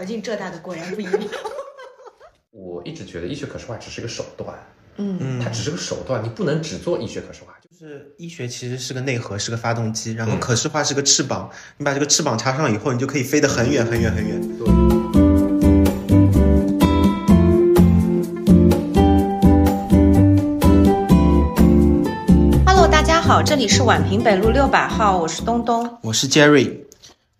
考进浙大的果然不一样。我一直觉得医学可视化只是个手段，嗯，它只是个手段，你不能只做医学可视化。就是医学其实是个内核，是个发动机，然后可视化是个翅膀，你把这个翅膀插上以后，你就可以飞得很远很远很远。对。Hello，大家好，这里是宛平北路六百号，我是东东。我是 Jerry。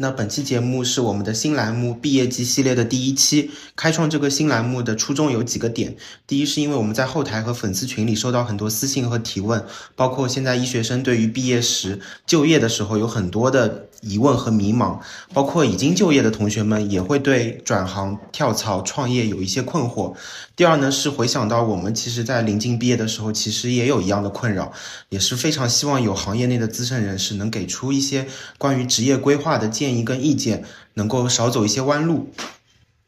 那本期节目是我们的新栏目毕业季系列的第一期。开创这个新栏目的初衷有几个点：第一，是因为我们在后台和粉丝群里收到很多私信和提问，包括现在医学生对于毕业时就业的时候有很多的疑问和迷茫，包括已经就业的同学们也会对转行、跳槽、创业有一些困惑。第二呢，是回想到我们其实在临近毕业的时候，其实也有一样的困扰，也是非常希望有行业内的资深人士能给出一些关于职业规划的建议跟意见，能够少走一些弯路。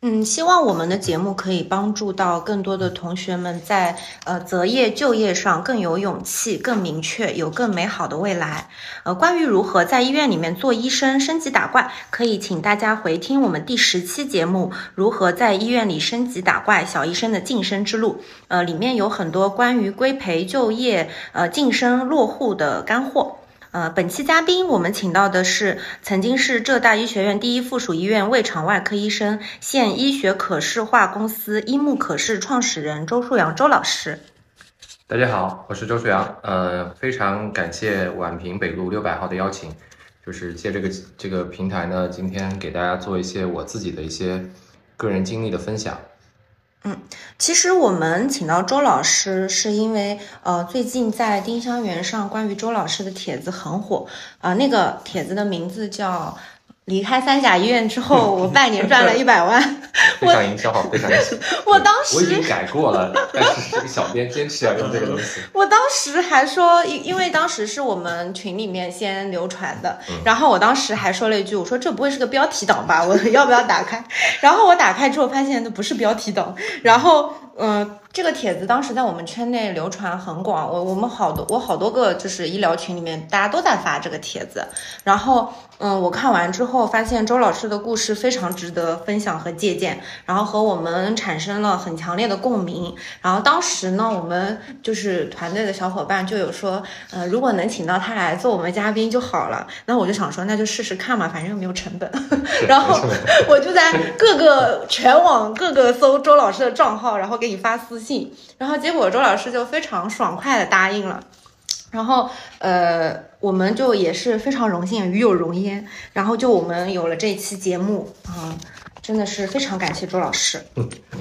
嗯，希望我们的节目可以帮助到更多的同学们在呃择业就业上更有勇气、更明确，有更美好的未来。呃，关于如何在医院里面做医生、升级打怪，可以请大家回听我们第十期节目《如何在医院里升级打怪：小医生的晋升之路》。呃，里面有很多关于规培、就业、呃晋升、落户的干货。呃，本期嘉宾我们请到的是曾经是浙大医学院第一附属医院胃肠外科医生，现医学可视化公司医木可视创始人周树阳周老师。大家好，我是周树阳。呃，非常感谢宛平北路六百号的邀请，就是借这个这个平台呢，今天给大家做一些我自己的一些个人经历的分享。嗯其实我们请到周老师，是因为呃，最近在丁香园上关于周老师的帖子很火。啊、呃那个帖子的名字叫“离开三甲医院之后，我半年赚了一百万” 非常营销好，非常营销。我当时我已经改过了，但是这个小编坚持要用这个东西。我当时还说，因因为当时是我们群里面先流传的，然后我当时还说了一句，我说这不会是个标题党吧？我要不要打开？然后我打开之后发现那不是标题党，然后嗯、呃这个帖子当时在我们圈内流传很广，我我们好多我好多个就是医疗群里面大家都在发这个帖子，然后嗯，我看完之后发现周老师的故事非常值得分享和借鉴，然后和我们产生了很强烈的共鸣。然后当时呢，我们就是团队的小伙伴就有说，呃，如果能请到他来做我们嘉宾就好了。那我就想说，那就试试看嘛，反正又没有成本。然后我就在各个全网各个搜周老师的账号，然后给你发私信，然后结果周老师就非常爽快的答应了。然后，呃，我们就也是非常荣幸，与有荣焉。然后就我们有了这一期节目啊、真的是非常感谢周老师。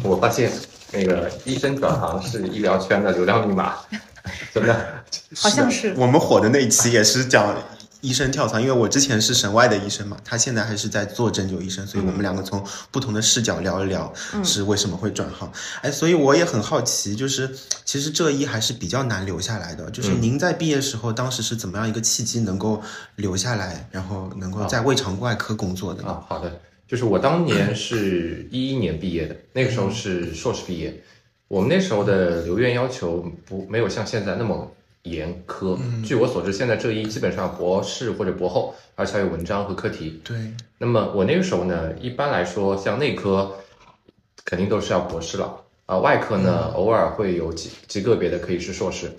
我发现那个医生转行是医疗圈的流量密码，真的。好像是我们火的那一期也是讲医生跳槽，因为我之前是省外的医生嘛，他现在还是在做针灸医生，所以我们两个从不同的视角聊一聊是为什么会转行。哎，所以我也很好奇，就是其实浙医还是比较难留下来的，就是您在毕业时候，当时是怎么样一个契机能够留下来，然后能够在胃肠外科工作的呢？啊，好的，就是我当年是 一一年毕业的，那个时候是硕士毕业。我们那时候的留院要求不没有像现在那么严苛。据我所知，现在浙医基本上博士或者博后，而且还有文章和课题。对，那么我那个时候呢，一般来说，像内科肯定都是要博士了啊、外科呢偶尔会有极极个别的可以是硕士。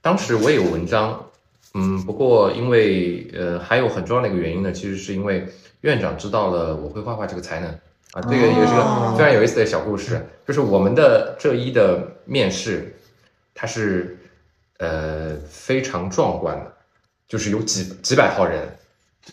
当时我也有文章，嗯，不过因为呃还有很重要的一个原因呢，其实是因为院长知道了我会画画这个才能啊，这个也是个非常有意思的小故事，就是我们的浙医的面试，它是呃非常壮观的，就是有几几百号人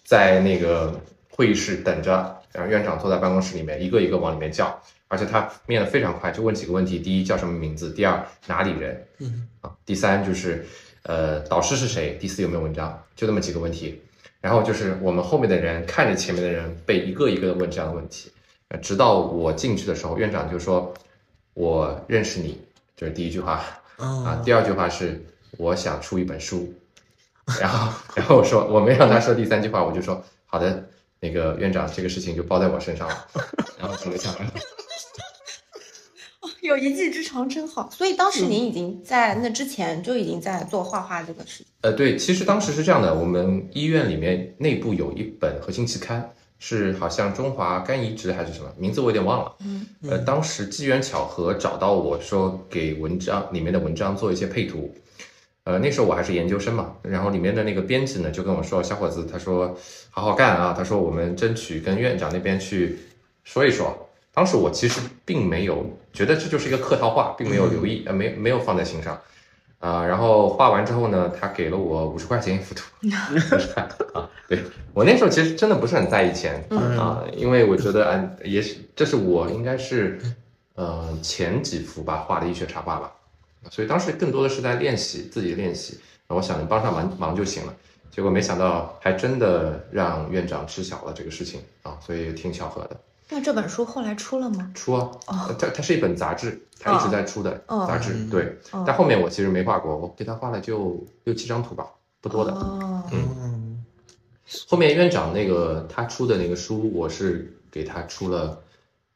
在那个会议室等着，然后院长坐在办公室里面，一个一个往里面叫，而且他面的非常快，就问几个问题：第一叫什么名字，第二哪里人，嗯啊，第三就是呃导师是谁，第四有没有文章，就那么几个问题。然后就是我们后面的人看着前面的人被一个一个的问这样的问题，呃直到我进去的时候，院长就说：“我认识你。”这是第一句话啊哦，。第二句话是我想出一本书，然后然后我说我没让他说第三句话，我就说好的，那个院长这个事情就包在我身上了，然后就留下来了。有一技之长真好。所以当时您已经在那之前就已经在做画画这个事情。呃，对，其实当时是这样的，我们医院里面内部有一本核心期刊是好像中华肝移植还是什么名字我有点忘了。嗯，呃，当时机缘巧合找到我说给文章里面的文章做一些配图。呃，那时候我还是研究生嘛，然后里面的那个编辑呢就跟我说，小伙子，他说好好干啊，他说我们争取跟院长那边去说一说。当时我其实并没有觉得这就是一个客套话，并没有留意，呃，没没有放在心上。啊，然后画完之后呢，他给了我五十块钱一幅图，啊，对我那时候其实真的不是很在意钱啊，因为我觉得啊，也许这是我应该是呃前几幅吧画的医学插画吧。所以当时更多的是在练习自己练习，我想着帮上忙忙就行了。结果没想到还真的让院长知晓了这个事情啊，所以挺巧合的。那这本书后来出了吗？出啊，它它是一本杂志，它一直在出的杂志。对，但后面我其实没画过，我给他画了就六七张图吧，不多的。嗯，后面院长那个他出的那个书，我是给他出了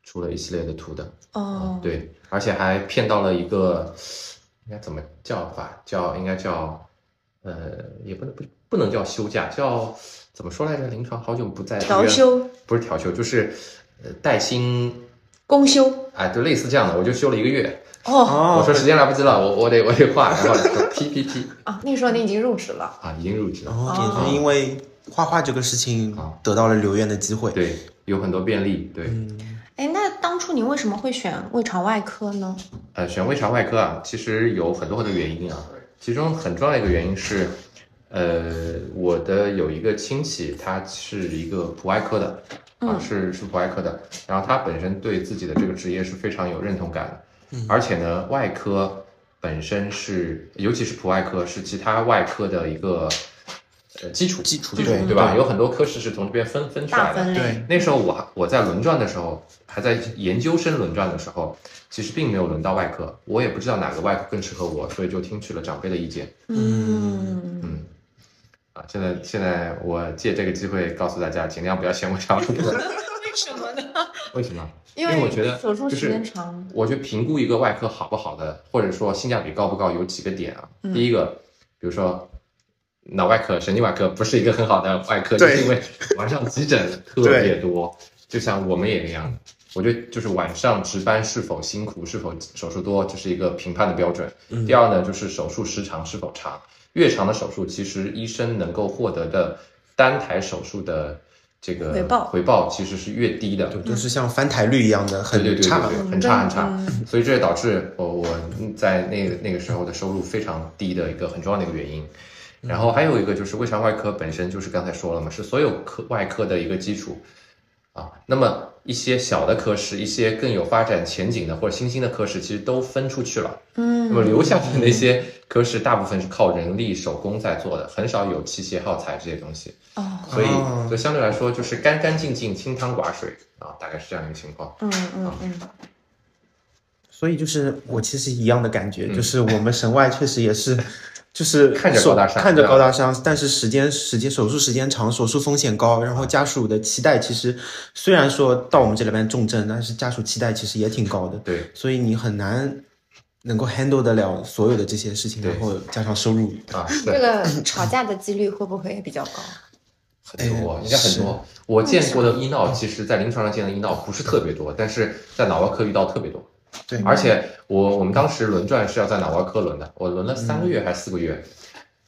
出了一系列的图的。哦，对，而且还骗到了一个。应该怎么叫法？叫应该叫，呃，也不能不不能叫休假，叫怎么说来着？临床好久不在调休，不是调休，就是呃带薪。公休，哎，就类似这样的，我就休了一个月。哦，我说时间来不及了，我我得我得画，然后说 PPT。啊，那个时候你已经入职了。啊，已经入职了，也是因为画画这个事情得到了留院的机会，对，有很多便利，对。哎，那当初你为什么会选胃肠外科呢？呃，选胃肠外科啊，其实有很多很多原因啊。其中很重要的一个原因是，呃，我的有一个亲戚，他是一个普外科的，啊，是是普外科的。然后他本身对自己的这个职业是非常有认同感的，而且呢，外科本身是，尤其是普外科，是其他外科的一个。呃，基础基础基础对吧？有很多科室是从这边分分出来的。对，那时候我我在轮转的时候，还在研究生轮转的时候，其实并没有轮到外科，我也不知道哪个外科更适合我，所以就听取了长辈的意见。嗯嗯，啊，现在现在我借这个机会告诉大家，尽量不要嫌我长。为什么呢？为什么？因为我觉得手术时间长。我觉得评估一个外科好不好的，或者说性价比高不高，有几个点啊。第一个，比如说。脑外科、神经外科不是一个很好的外科，就是因为晚上急诊特别多，就像我们也一样。我觉得就是晚上值班是否辛苦、是否手术多，这是一个评判的标准。第二呢，就是手术时长是否长，越长的手术，其实医生能够获得的单台手术的这个回报回报其实是越低的，对就是像翻台率一样的，很差，很差很差。所以这也导致我我在那那个时候的收入非常低的一个很重要的一个原因。然后还有一个就是胃肠外科本身就是刚才说了嘛，是所有科外科的一个基础啊。那么一些小的科室，一些更有发展前景的或者新兴的科室，其实都分出去了。嗯。那么留下的那些科室，大部分是靠人力手工在做的，很少有器械耗材这些东西。哦。所以，所以相对来说就是干干净净、清汤寡水啊，大概是这样一个情况。嗯嗯嗯。所以就是我其实一样的感觉，就是我们神外确实也是。就是看着高大上，看着高大上，但是时间时间手术时间长，手术风险高，然后家属的期待其实虽然说到我们这里边重症，但是家属期待其实也挺高的。对，所以你很难能够 handle 得了所有的这些事情，然后加上收入啊，这个吵架的几率会不会也比较高？很多，应该很多。我见过的医闹，其实在临床上见的医闹不是特别多，但是在脑外科遇到特别多。对，而且我我们当时轮转是要在脑外科轮的，我轮了三个月还是四个月，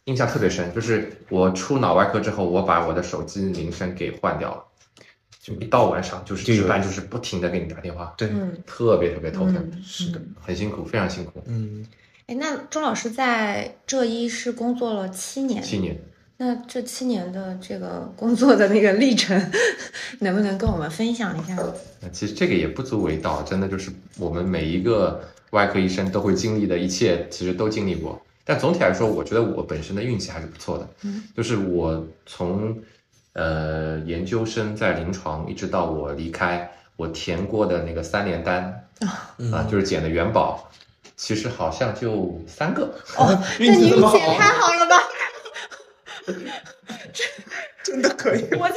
印象特别深。就是我出脑外科之后，我把我的手机铃声给换掉了，就一到晚上就是值班，就是不停的给你打电话，对，特别特别头疼，是的，很辛苦，非常辛苦。嗯，哎，那钟老师在浙医是工作了七年，七年。那这七年的这个工作的那个历程，能不能跟我们分享一下？其实这个也不足为道，真的就是我们每一个外科医生都会经历的一切，其实都经历过。但总体来说，我觉得我本身的运气还是不错的。嗯，就是我从呃研究生在临床，一直到我离开，我填过的那个三联单啊，就是捡的元宝，其实好像就三个。哦，那你运气也太好了吧！真的可以。我在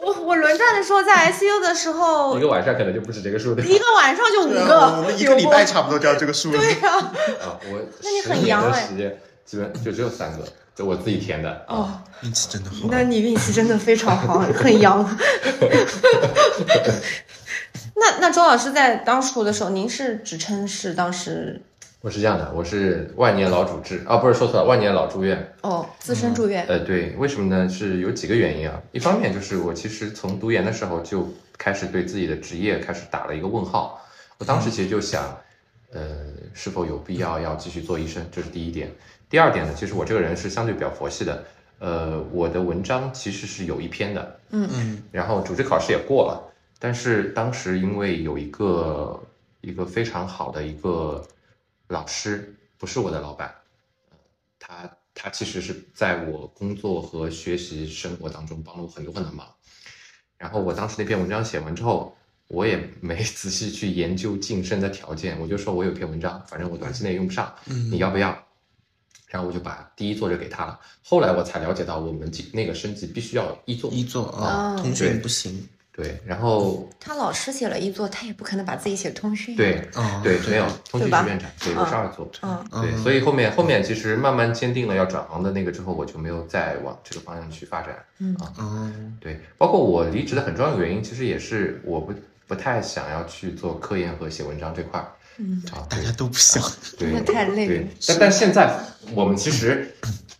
我我轮转的时候，在 ICU 的时候，一个晚上可能就不止这个数的。一个晚上就五个，我们一个礼拜差不多就要这个数。对啊，啊，我 那你很阳哎。时间基本就只有三个，就我自己填的。哦，运气真的好。那你运气真的非常好，很阳。那那周老师在当初的时候，您是职称是当时我是这样的，我是万年老主治啊，不是说错了，万年老住院。哦资深住院，呃，对，为什么呢？是有几个原因啊。一方面就是我其实从读研的时候就开始对自己的职业开始打了一个问号。我当时其实就想，呃，是否有必要要继续做医生？这是第一点。第二点呢，其实我这个人是相对比较佛系的。呃，我的文章其实是有一篇的，嗯嗯然后主治考试也过了，但是当时因为有一个一个非常好的一个老师，不是我的老板，呃他他其实是在我工作和学习生活当中帮了我很多很多忙。然后我当时那篇文章写完之后，我也没 仔细去研究晋升的条件，我就说我有篇文章，反正我短期内用不上，嗯，你要不要？然后我就把第一作者给他了。后来我才了解到，我们那个升级必须要一作。一作啊，哦通讯不行。对，然后他老师写了一作，他也不可能把自己写通讯。，对哦，对，没有通讯是院长，对，我是二作。嗯对，所以后面后面其实慢慢坚定了要转行的那个之后，我就没有再往这个方向去发展。嗯啊，哦，对，包括我离职的很重要的原因，其实也是我不不太想要去做科研和写文章这块儿嗯，啊。大家都不想。对那太累对了，但但现在我们其实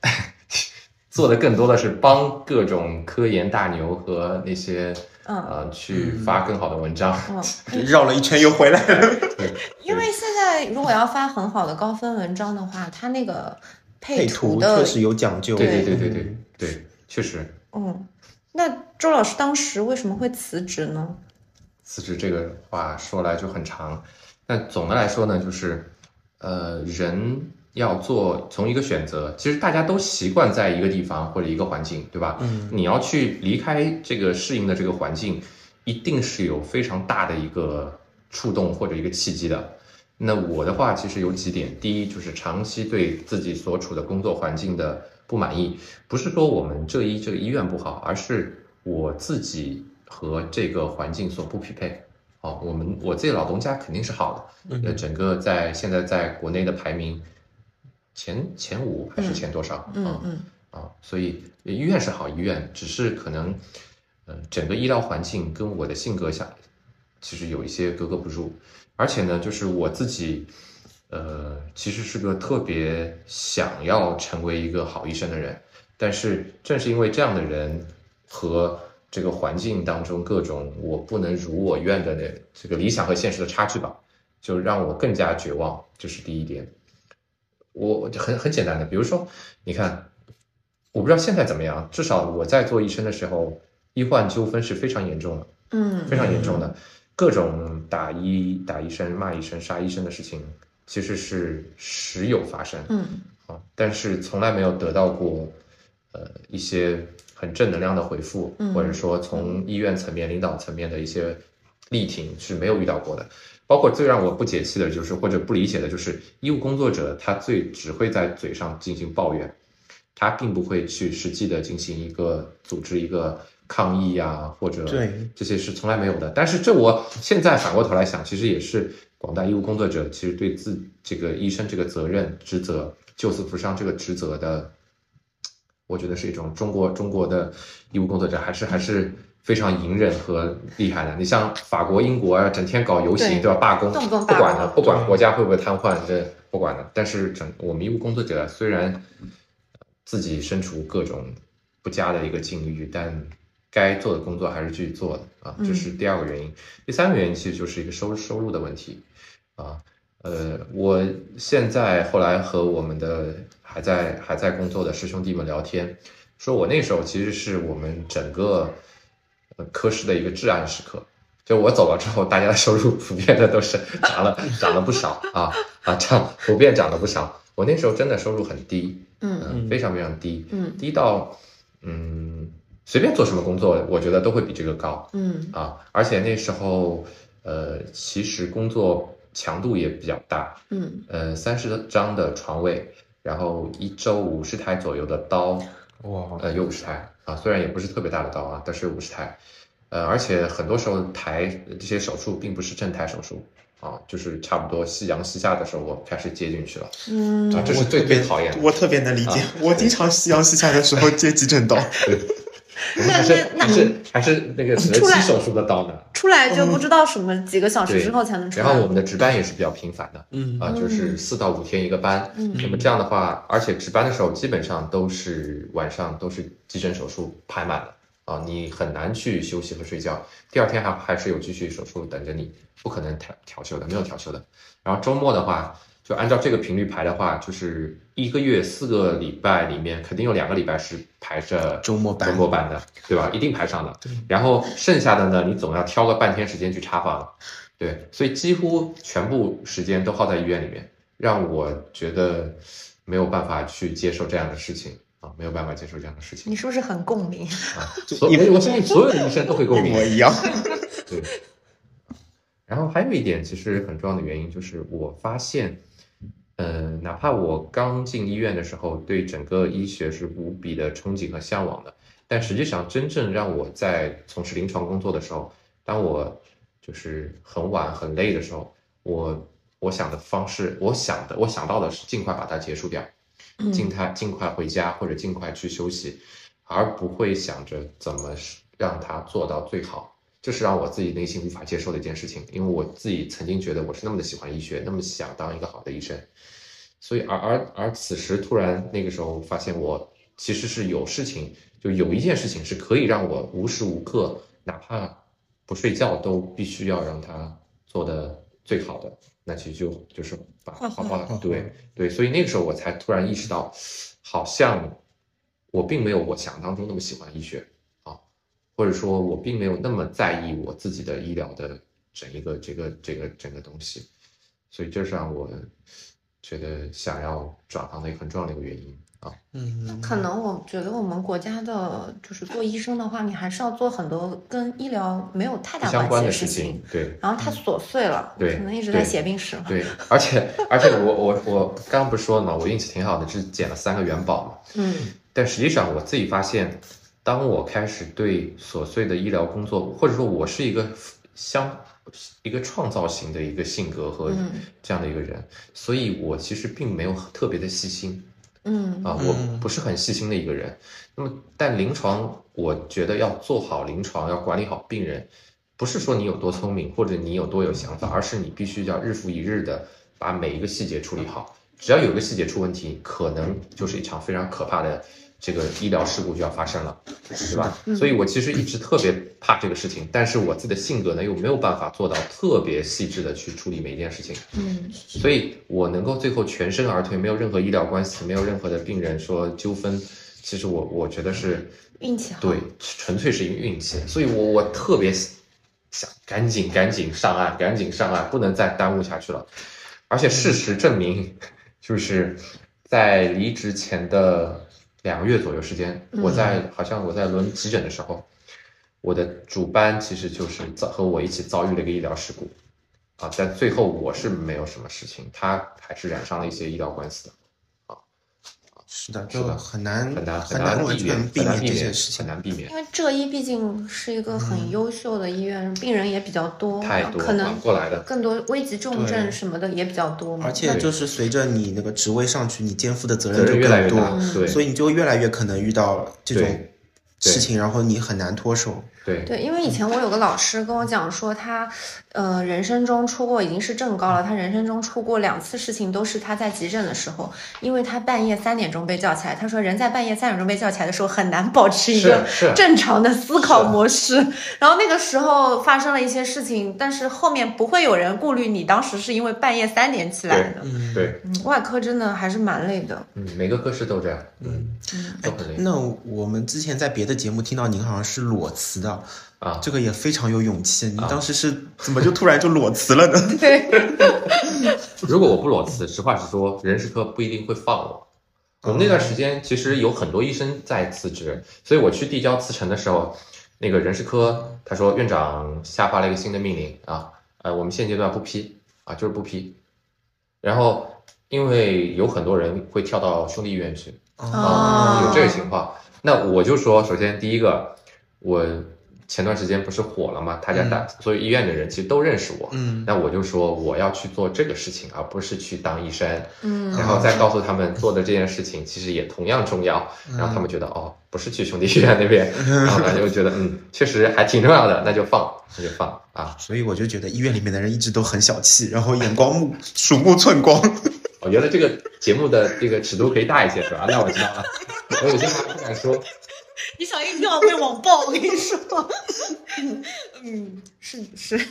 做的更多的是帮各种科研大牛和那些嗯呃去发更好的文章。嗯，绕了一圈又回来了。因为现在如果要发很好的高分文章的话，它那个配图的确实有讲究。对对对对对对，确实。嗯，那周老师当时为什么会辞职呢？辞职这个话说来就很长，但总的来说呢，就是，呃，人要做从一个选择，其实大家都习惯在一个地方或者一个环境，对吧？嗯，你要去离开这个适应的这个环境，一定是有非常大的一个触动或者一个契机的。那我的话其实有几点，第一就是长期对自己所处的工作环境的不满意，不是说我们这一这个医院不好，而是我自己和这个环境所不匹配。哦，我们我自己老东家肯定是好的，那，整个在现在在国内的排名前前五还是前多少？嗯嗯啊，所以医院是好医院，只是可能，呃，整个医疗环境跟我的性格下，其实有一些格格不入，而且呢，就是我自己，呃，其实是个特别想要成为一个好医生的人，但是正是因为这样的人和这个环境当中各种我不能如我愿的那这个理想和现实的差距吧，就让我更加绝望，这是第一点。我很很简单的，比如说，你看，我不知道现在怎么样，至少我在做医生的时候，医患纠纷是非常严重的，嗯非常严重的，各种打医打医生、骂医生、杀医生的事情，其实是时有发生嗯啊，但是从来没有得到过呃一些很正能量的回复，嗯或者说从医院层面、领导层面的一些力挺是没有遇到过的。包括最让我不解气的就是，或者不理解的就是，医务工作者他最只会在嘴上进行抱怨，他并不会去实际的进行一个组织一个抗议呀、或者对这些是从来没有的。但是这我现在反过头来想，其实也是广大医务工作者其实对自这个医生这个责任职责救死扶伤这个职责的，我觉得是一种中国中国的医务工作者还是还是非常隐忍和厉害的。你像法国、英国啊，整天搞游行对对吧？罢工，动不动不管的，不管国家会不会瘫痪，这不管的。但是整我们医务工作者虽然自己身处各种不佳的一个境遇，但该做的工作还是继续做的啊，这是第二个原因。第三个原因其实就是一个收收入的问题啊。呃，我现在后来和我们的还在还在工作的师兄弟们聊天，说我那时候其实是我们整个呃科室的一个至暗时刻。就我走了之后，大家的收入普遍的都是 涨了涨了不少啊啊，涨普遍涨了不少。我那时候真的收入很低，嗯嗯，非常非常低，嗯低到嗯随便做什么工作，我觉得都会比这个高嗯啊。而且那时候呃，其实工作强度也比较大，嗯呃，三十张的床位，然后一周五十台左右的刀，哇，呃，有五十台啊，虽然也不是特别大的刀啊，但是有五十台。呃，而且很多时候抬这些手术并不是正抬手术啊，就是差不多夕阳西下的时候我开始接进去了嗯啊，这是最我特别最讨厌的。我特别能理解，我经常夕阳西下的时候接急诊刀。我 们还是那那还是还是那个择出来手术的刀呢。出来就不知道什么几个小时之后才能出来。然后我们的值班也是比较频繁的，嗯啊，就是四到五天一个班。嗯那么这样的话，而且值班的时候基本上都是晚上都是急诊手术排满了啊，你很难去休息和睡觉。第二天还还是有继续手术等着你，不可能调调休的，没有调休的。然后周末的话，就按照这个频率排的话，就是一个月四个礼拜里面，肯定有两个礼拜是排着周末班周末班的，对吧？一定排上的。然后剩下的呢，你总要挑个半天时间去查房，对，所以几乎全部时间都耗在医院里面，让我觉得没有办法去接受这样的事情啊，没有办法接受这样的事情你是不是很共鸣？啊。所以我相信所有的医生都会共鸣 我。一样。对。然后还有一点，其实很重要的原因就是，我发现，呃，哪怕我刚进医院的时候，对整个医学是无比的憧憬和向往的，但实际上真正让我在从事临床工作的时候，当我就是很晚很累的时候，我我想的方式，我想的我想到的是尽快把它结束掉，尽快尽快回家或者尽快去休息，而不会想着怎么让它做到最好。这是让我自己内心无法接受的一件事情，因为我自己曾经觉得我是那么的喜欢医学，那么想当一个好的医生，所以而而而此时突然那个时候发现我其实是有事情，就有一件事情是可以让我无时无刻哪怕不睡觉都必须要让它做的最好的，那其实就就是把画画画画，对对，所以那个时候我才突然意识到，好像我并没有我想当中那么喜欢医学。或者说我并没有那么在意我自己的医疗的整一个这个这个整个东西，所以这是让我觉得想要转行的一个很重要的一个原因啊。嗯，可能我觉得我们国家的，就是做医生的话，你还是要做很多跟医疗没有太大相关的系的事情，，对然后太琐碎了，对可能一直在写病史了。对，而且而且我我我刚刚不是说了吗？我运气挺好的，是捡了三个元宝嘛。嗯但实际上我自己发现，当我开始对琐碎的医疗工作，或者说我是一个相一个创造型的一个性格和嗯这样的一个人，所以我其实并没有特别的细心。嗯啊，我不是很细心的一个人。那么，但临床，我觉得要做好临床，要管理好病人，不是说你有多聪明或者你有多有想法，而是你必须要日复一日的把每一个细节处理好。只要有一个细节出问题，可能就是一场非常可怕的这个医疗事故就要发生了，对吧？所以我其实一直特别怕这个事情，但是我自己的性格呢，又没有办法做到特别细致的去处理每一件事情。嗯所以我能够最后全身而退，没有任何医疗关系，没有任何的病人说纠纷，其实我我觉得是运气好。对，纯粹是一个运气。所以我我特别想赶紧赶紧上岸，赶紧上岸，不能再耽误下去了。而且事实证明，就是在离职前的两个月左右时间，我在好像我在轮急诊的时候，我的主班其实就是遭和我一起遭遇了一个医疗事故。啊，但最后我是没有什么事情，他还是染上了一些医疗官司的，是的，就很难很难很难完避免，全避免这很难避免，些事情很。难避免因。为浙医毕竟是一个很优秀的医院，病人也比较多，太多可能缓过来的更多危急重症什么的也比较多嘛。而且就是随着你那个职位上去，你肩负的责任就越来越更多，，对所以你就越来越可能遇到这种事情，然后你很难脱手。对。对，因为以前我有个老师跟我讲说，他呃人生中出过已经是正高了，他人生中出过两次事情，都是他在急诊的时候，因为他半夜三点钟被叫起来，他说人在半夜三点钟被叫起来的时候很难保持一个正常的思考模式，然后那个时候发生了一些事情，但是后面不会有人顾虑你当时是因为半夜三点起来的。嗯，对，嗯，外科真的还是蛮累的。嗯，每个科室都这样，嗯，都很累。那我们之前在别的节目听到您好像是裸辞的，啊。这个也非常有勇气。你当时是怎么就突然就裸辞了呢？对，如果我不裸辞，实话实说，人事科不一定会放我。我们那段时间其实有很多医生在辞职，所以我去递交辞呈的时候，那个人事科他说院长下发了一个新的命令啊，呃，我们现阶段不批啊，就是不批。然后因为有很多人会跳到兄弟医院去，哦啊，有这个情况。那我就说，首先第一个，我前段时间不是火了嘛，他家大所有医院的人其实都认识我，嗯。那我就说我要去做这个事情，而不是去当医生，嗯。然后再告诉他们做的这件事情其实也同样重要，然后他们觉得哦，不是去兄弟医院那边，然后呢就觉得嗯，确实还挺重要的，那就放，那就放啊。所以我就觉得医院里面的人一直都很小气，然后眼光目鼠目寸光。我觉得这个节目的这个尺度可以大一些，是吧？那我知道了，我有些话不敢说。你小心一定要被网暴，我跟你说。嗯，是是。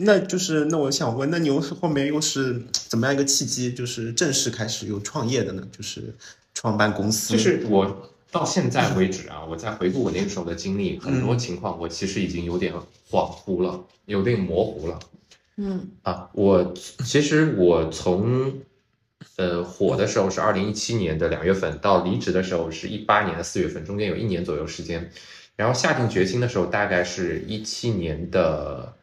那就是，那我想问，那你又是后面又是怎么样一个契机，就是正式开始有创业的呢？就是创办公司，就是我到现在为止啊，我在回顾我那个时候的经历，很多情况我其实已经有点恍惚了，有点模糊了嗯啊。我其实我从呃火的时候是二零一七年的两月份，到离职的时候是一八年的四月份，中间有一年左右时间。然后下定决心的时候，大概是一七年的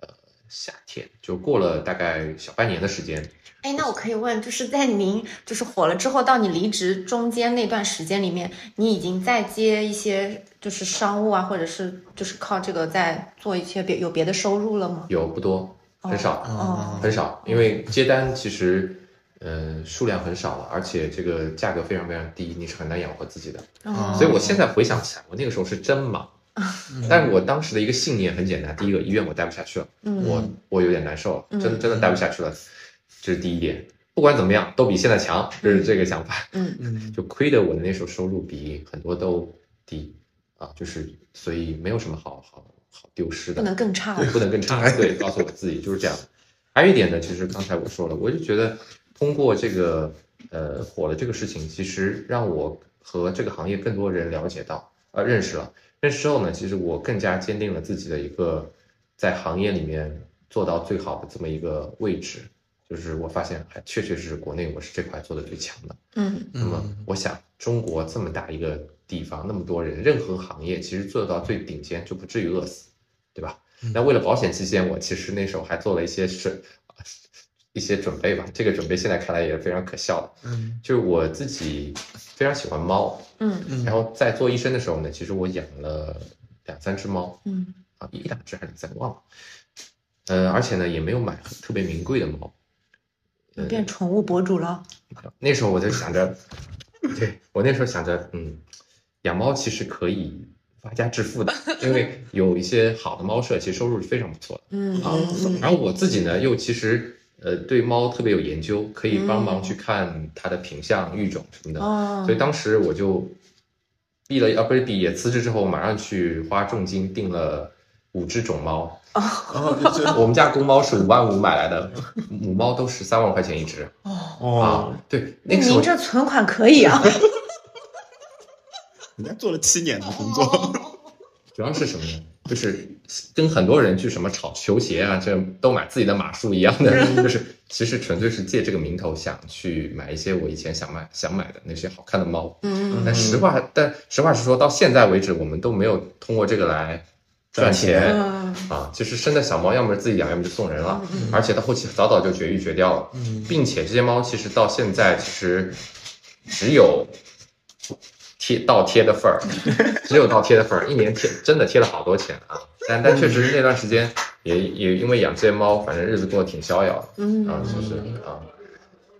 呃夏天，就过了大概小半年的时间。哎，那我可以问，就是在您就是火了之后到你离职中间那段时间里面，你已经在接一些就是商务啊，或者是就是靠这个在做一些别有别的收入了吗？有不多，很少。哦，很少，因为接单其实，呃，数量很少了，而且这个价格非常非常低，你是很难养活自己的。哦所以我现在回想起来，我那个时候是真忙，但是我当时的一个信念很简单，第一个，医院我待不下去了，嗯我我有点难受了，嗯真的真的待不下去了，这是第一点。不管怎么样，都比现在强，就是这个想法。嗯嗯 就亏得我的那时候收入比很多都低啊，就是所以没有什么好好好丢失的不。能更差了。不能更差。对，告诉我自己就是这样。还有一点呢，其实刚才我说了，我就觉得通过这个呃火的这个事情，其实让我和这个行业更多人了解到，呃，认识了。认识之后呢，其实我更加坚定了自己的一个在行业里面做到最好的这么一个位置。就是我发现，还确确实实国内我是这块做的最强的。嗯那么我想，中国这么大一个地方，那么多人，任何行业其实做到最顶尖就不至于饿死，对吧？那为了保险起见，我其实那时候还做了一些准一些准备吧。这个准备现在看来也是非常可笑的。嗯就是我自己非常喜欢猫，嗯嗯然后在做医生的时候呢，其实我养了两三只猫嗯啊，一两只还是两三忘了。呃，而且呢，也没有买特别名贵的猫。你变宠物博主了。那时候我就想着，对我那时候想着，嗯，养猫其实可以发家致富的，因为有一些好的猫舍，其实收入是非常不错的。嗯啊然后我自己呢，又其实呃对猫特别有研究，可以帮忙去看它的品相、育种什么的。哦，所以当时我就毕了啊，不是毕业辞职之后，马上去花重金订了五只种猫。哦，就我们家公猫是五万五买来的，母猫都十三万块钱一只哦啊，。对，那那个时候您这存款可以啊。人家做了七年的工作，主要是什么呢？就是跟很多人去什么炒球鞋啊，这都买自己的码数一样的，就是其实纯粹是借这个名头想去买一些我以前想买想买的那些好看的猫。嗯但实话，但实话实说，到现在为止，我们都没有通过这个来赚钱嗯啊。其实生的小猫，要么是自己养，要么就送人了，而且到后期早早就绝育绝掉了，并且这些猫其实到现在其实只有贴倒贴的份儿，只有倒贴的份儿，一年贴真的贴了好多钱啊。但但确实那段时间也也因为养这些猫，反正日子过得挺逍遥的。嗯啊，就是啊，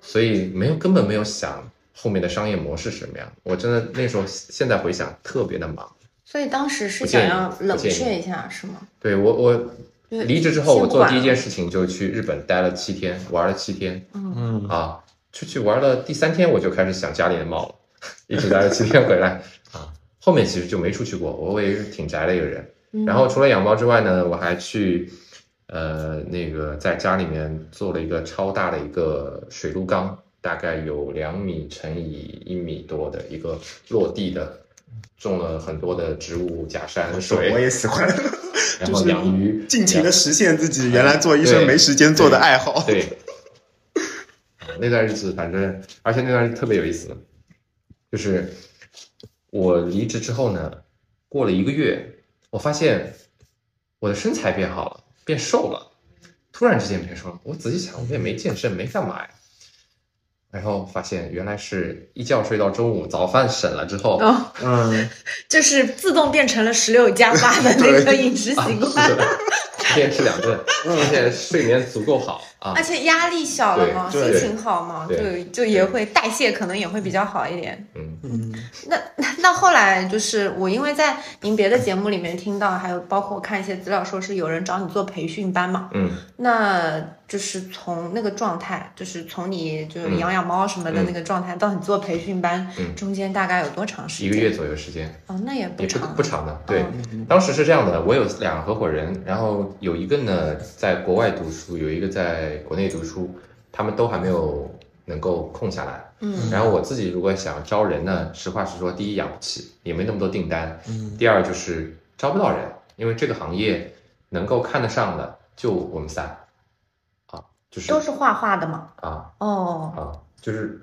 所以没有根本没有想后面的商业模式是什么样。我真的那时候现在回想特别的忙。所以当时是想要冷却一下，是吗？对我我离职之后，我做第一件事情就去日本待了七天，玩了七天嗯啊，出去玩了第三天我就开始想家里的猫了，一直待了七天回来 啊。后面其实就没出去过，我也是挺宅的一个人。嗯然后除了养猫之外呢，我还去呃那个在家里面做了一个超大的一个水陆缸，大概有两米乘以一米多的一个落地的，种了很多的植物，假山水我，也喜欢，然后就是养鱼，尽情的实现自己原来做医生没时间做的爱好。对，啊那段日子反正，而且那段日子特别有意思，就是我离职之后呢，过了一个月，我发现我的身材变好了，变瘦了，突然之间变瘦了。我仔细想，我也没健身，没干嘛呀。然后发现原来是一觉睡到中午，早饭省了之后，哦，嗯，就是自动变成了十六加八的那个饮食习惯，一天吃两顿，而且睡眠足够好啊而。且压力小了嘛，心情好嘛，就就也会代谢可能也会比较好一点。嗯，嗯，那那那后来就是我，因为在您别的节目里面听到，还有包括我看一些资料，说是有人找你做培训班嘛，嗯，那就是从那个状态，就是从你就是嗯养养猫什么的嗯那个状态，到你做培训班，嗯中间大概有多长时间？一个月左右时间，哦，那也不长，不长的。对，嗯当时是这样的，我有两个合伙人，然后有一个呢在国外读书，有一个在国内读书，他们都还没有能够空下来。嗯。然后我自己如果想招人呢，实话实说，第一养不起，也没那么多订单。嗯，第二就是招不到人，因为这个行业能够看得上的就我们仨，啊，就是。都是画画的嘛。啊。哦，啊，就是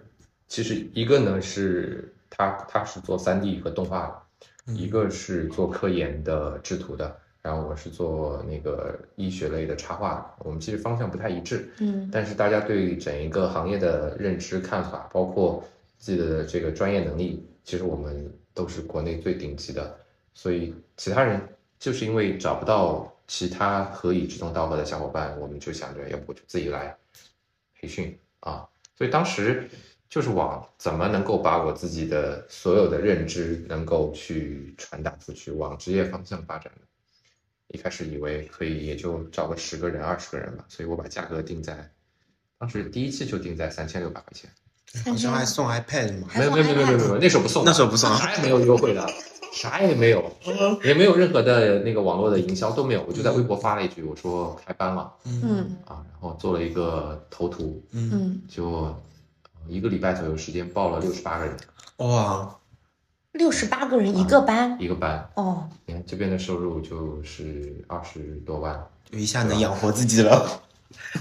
其实一个呢是他他是做三 D 和动画的，一个是做科研的制图的，然后我是做那个医学类的插画的，我们其实方向不太一致，嗯但是大家对整一个行业的认知看法，包括自己的这个专业能力，其实我们都是国内最顶级的，所以其他人就是因为找不到其他可以志同道合的小伙伴，我们就想着要不就自己来培训啊，所以当时就是往怎么能够把我自己的所有的认知能够去传达出去，往职业方向发展的。一开始以为可以也就找个十个人、二十个人吧，所以我把价格定在，当时第一期就定在三千六百块钱。好像还送 iPad 嘛，还送没有没有没有没有没有，那时候不送，那时候不送啊啥也没有优惠的，啥也没有，也没有任何的那个网络的营销都没有，我就在微博发了一句，我说开班了嗯啊，然后做了一个头图，嗯，嗯，就呃一个礼拜左右时间报了六十八个人哇，六十八个人一个班。一个班，哦，你看这边的收入就是二十多万就一下能养活自己了，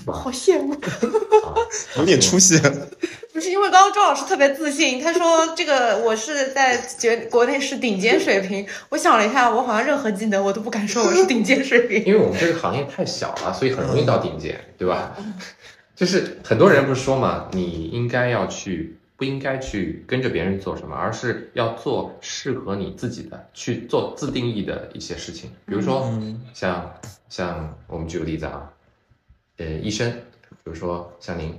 好羡慕。啊，有点出息。不是因为刚刚周老师特别自信，他说这个我是在觉国内是顶尖水平。我想了一下，我好像任何技能我都不敢说我是顶尖水平。因为我们这个行业太小了，所以很容易到顶尖，对吧？就是很多人不是说嘛，你应该要去，不应该去跟着别人做什么，而是要做适合你自己的，去做自定义的一些事情。比如说，嗯像像我们举个例子啊，呃，医生，比如说像您，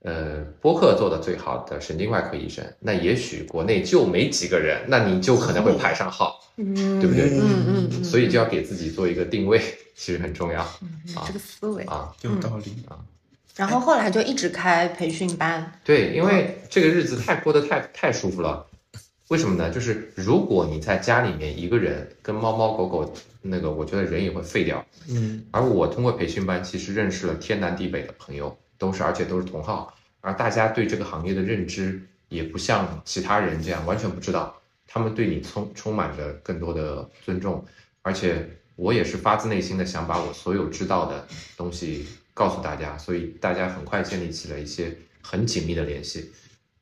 呃，播客做的最好的神经外科医生，那也许国内就没几个人，那你就可能会排上号，嗯，对不对？嗯嗯嗯，所以就要给自己做一个定位，其实很重要嗯这个思维。啊。有道理。然后后来就一直开培训班。对，因为这个日子太过得太太舒服了。为什么呢？就是如果你在家里面一个人跟猫猫狗狗那个，我觉得人也会废掉。嗯而我通过培训班，其实认识了天南地北的朋友，都是而且都是同好，而大家对这个行业的认知也不像其他人这样完全不知道，他们对你充充满着更多的尊重，而且我也是发自内心的想把我所有知道的东西告诉大家，所以大家很快建立起了一些很紧密的联系。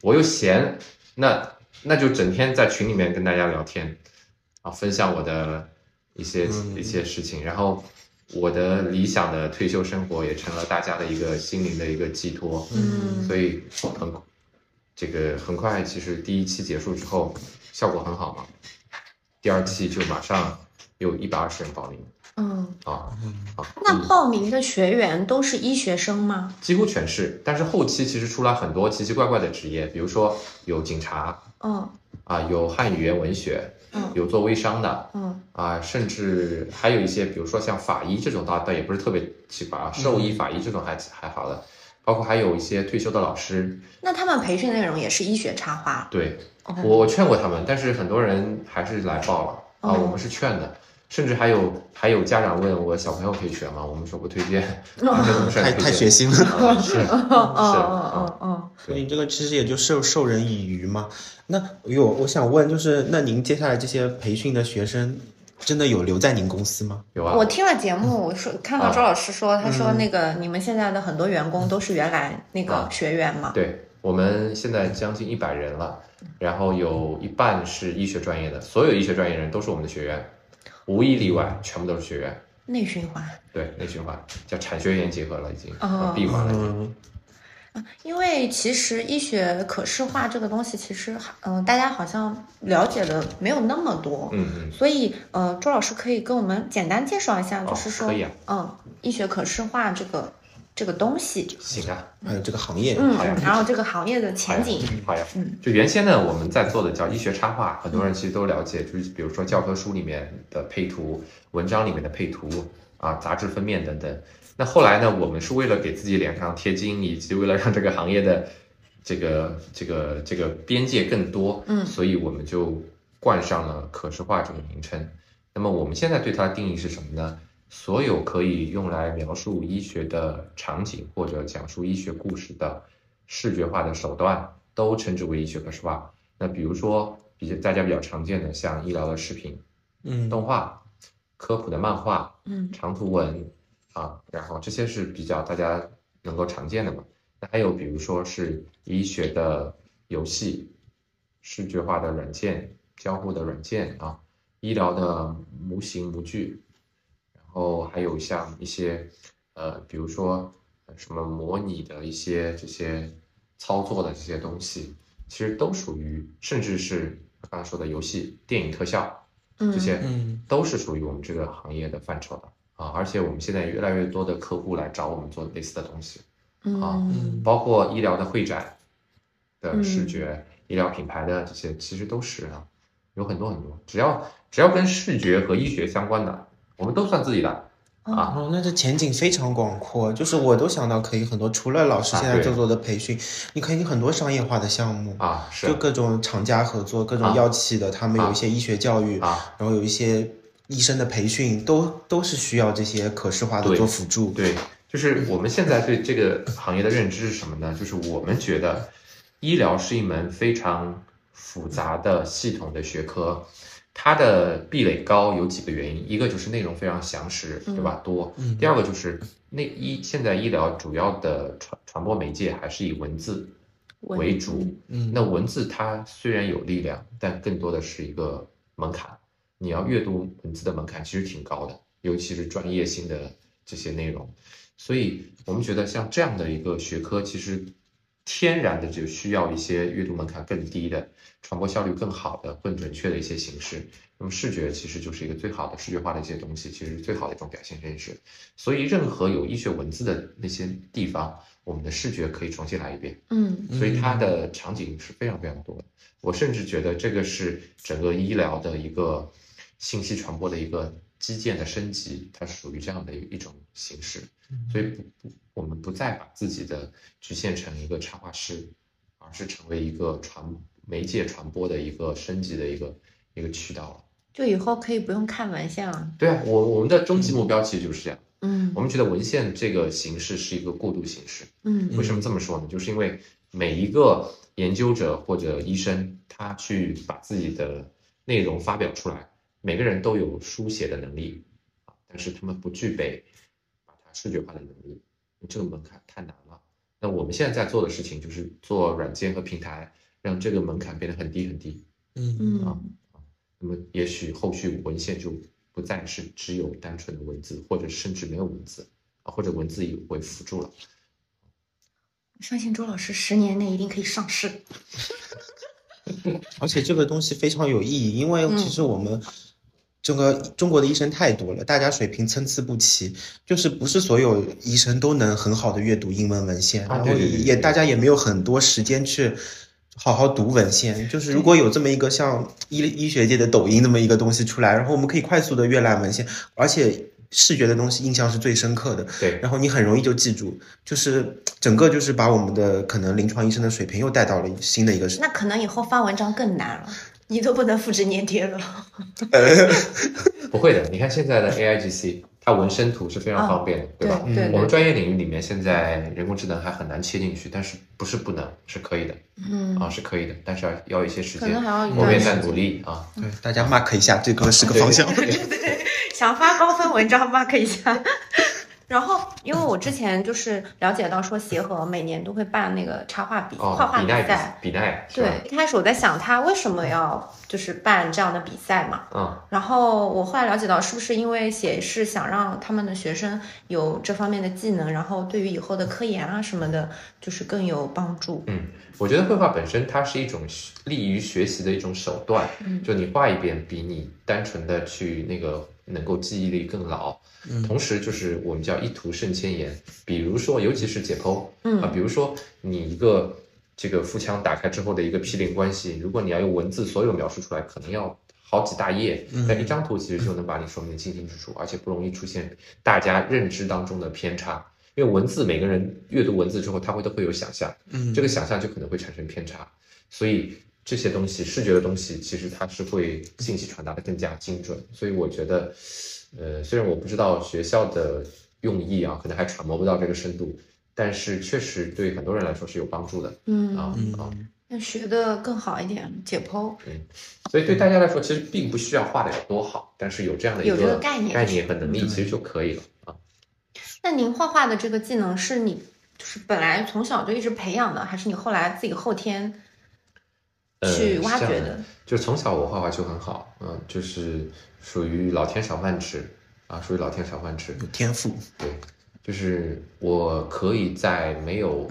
我又闲，那那就整天在群里面跟大家聊天，啊，分享我的一些、嗯一些事情，然后我的理想的退休生活也成了大家的一个心灵的一个寄托，嗯所以很这个很快，其实第一期结束之后效果很好嘛，第二期就马上有一百二十人报名嗯，啊啊，那报名的学员都是医学生吗？几乎全是，但是后期其实出来很多奇奇怪怪的职业，比如说有警察嗯。啊，有汉语言文学，嗯。有做微商的，嗯。啊，甚至还有一些，比如说像法医这种，倒倒也不是特别奇葩啊，兽医、法医这种还还好的，包括还有一些退休的老师，那他们培训内容也是医学插画。对哦我我劝过他们，但是很多人还是来报了啊，哦我们是劝的，甚至还有还有家长问我小朋友可以学吗？我们说不推荐，太太血腥了。啊是是啊哦哦所以这个其实也就授授人以渔嘛。那有我想问，就是那您接下来这些培训的学生，真的有留在您公司吗？有啊，我听了节目，我说看到啊周老师说，他说那个你们现在的很多员工都是原来那个啊学员嘛。对，我们现在将近一百人了，然后有一半是医学专业的，所有医学专业人都是我们的学员，无一例外，全部都是学院。内循环。对，内循环叫产学研结合了，已经哦闭环了。嗯，因为其实医学可视化这个东西，其实嗯、大家好像了解的没有那么多。嗯嗯，所以，呃，周老师可以跟我们简单介绍一下，哦就是说，可以啊嗯，医学可视化这个这个东西，行啊，还有这个行业，嗯然后这个行业的前景，好呀，嗯，就原先呢，我们在做的叫医学插画，很多人其实都了解，就是比如说教科书里面的配图、文章里面的配图啊、杂志封面等等。那后来呢，我们是为了给自己脸上贴金，以及为了让这个行业的这个这个这个边界更多，嗯所以我们就冠上了可视化这个名称。那么我们现在对它的定义是什么呢？所有可以用来描述医学的场景或者讲述医学故事的视觉化的手段，都称之为医学可视化。那比如说，比较大家比较常见的，像医疗的视频、嗯，动画、科普的漫画、嗯长图文啊，然后这些是比较大家能够常见的嘛。那还有比如说是医学的游戏、视觉化的软件、交互的软件啊，医疗的模型模具，然后还有像一些呃，比如说呃什么模拟的一些这些操作的这些东西，其实都属于，甚至是刚才说的游戏、电影特效这些，嗯都是属于我们这个行业的范畴的啊。而且我们现在越来越多的客户来找我们做类似的东西，啊嗯包括医疗的会展的嗯视觉、医疗品牌的这些，其实都是啊，有很多很多，只要只要跟视觉和医学相关的，我们都算自己的。啊。哦，那这前景非常广阔，就是我都想到可以很多，除了老师现在啊对。在做的培训，你可以很多商业化的项目，啊，是。就各种厂家合作，各种啊。药企的，他们有一些医学教育，啊，然后有一些医生的培训，都都是需要这些可视化的做辅助。对，就是我们现在对这个行业的认知是什么呢？就是我们觉得医疗是一门非常复杂的系统的学科，它的壁垒高有几个原因，一个就是内容非常详实，对吧？多。嗯第二个就是那医现在医疗主要的传传播媒介还是以文字为主。嗯，那文字它虽然有力量，但更多的是一个门槛。你要阅读文字的门槛其实挺高的，尤其是专业性的这些内容。所以我们觉得像这样的一个学科，其实天然的就需要一些阅读门槛更低的、传播效率更好的、更准确的一些形式。那么视觉其实就是一个最好的视觉化的一些东西，其实是最好的一种表现形式。所以任何有医学文字的那些地方，我们的视觉可以重新来一遍。嗯所以它的场景是非常非常多的。我甚至觉得这个是整个医疗的一个信息传播的一个基建的升级，它是属于这样的一种形式。所以不不，我们不再把自己的局限成一个插画师，而是成为一个传媒介传播的一个升级的一个一个渠道了。就以后可以不用看文献了。对啊，我我们的终极目标其实就是这样。嗯我们觉得文献这个形式是一个过渡形式。嗯为什么这么说呢？就是因为每一个研究者或者医生，他去把自己的内容发表出来，每个人都有书写的能力啊，但是他们不具备把它视觉化的能力，这个门槛太难了。那我们现在在做的事情就是做软件和平台，让这个门槛变得很低很低。嗯嗯啊那么也许后续文献就不再是只有单纯的文字，或者甚至没有文字啊，或者文字也为辅助了。相信周老师十年内一定可以上市。而且这个东西非常有意义，因为嗯其实我们这个中国的医生太多了，大家水平参差不齐，就是不是所有医生都能很好的阅读英文文献，然后也大家也没有很多时间去好好读文献。就是如果有这么一个像医医学界的抖音那么一个东西出来，然后我们可以快速的阅览文献，而且视觉的东西印象是最深刻的，对，然后你很容易就记住，就是整个就是把我们的可能临床医生的水平又带到了新的一个那可能以后发文章更难了，你都不能复制粘贴了。不会的，你看现在的 AIGC，它纹身图是非常方便的，对吧？对对我们专业领域里面现在人工智能还很难切进去，但是不是不能，是可以的嗯，啊，是可以的，但是要要一些时间我们也在。努力啊。对，大家 mark 一下，这个是个方向。对对对 想发高分文章 mark 一下。然后，因为我之前就是了解到说协和每年都会办那个插画比、哦，画画比奈赛。比奈是吧对，一开始我在想他为什么要就是办这样的比赛嘛，嗯，然后我后来了解到，是不是因为写是想让他们的学生有这方面的技能，然后对于以后的科研啊什么的，就是更有帮助。嗯，我觉得绘画本身它是一种学利于学习的一种手段，嗯就你画一遍比你单纯的去那个能够记忆力更牢。嗯。同时就是我们叫一图胜千言，比如说尤其是解剖，嗯。啊，比如说你一个这个腹腔打开之后的一个毗邻关系，如果你要用文字所有描述出来，可能要好几大页，嗯。但一张图其实就能把你说明的清清楚楚，而且不容易出现大家认知当中的偏差。因为文字，每个人阅读文字之后，他会都会有想象，嗯。这个想象就可能会产生偏差，所以这些东西，视觉的东西，其实它是会信息传达的更加精准。所以我觉得，呃，虽然我不知道学校的用意啊，可能还揣摩不到这个深度，但是确实对很多人来说是有帮助的嗯，啊嗯啊。那学的更好一点，解剖。所以对大家来说，其实并不需要画的有多好，但是有这样的一个个概念概念和能力，其实就可以了啊。那您画画的这个技能是你就是本来从小就一直培养的，还是你后来自己后天呃去挖掘是这样的的？就从小我画画就很好，嗯、就是属于老天赏饭吃啊，属于老天赏饭吃。有天赋，对，就是我可以在没有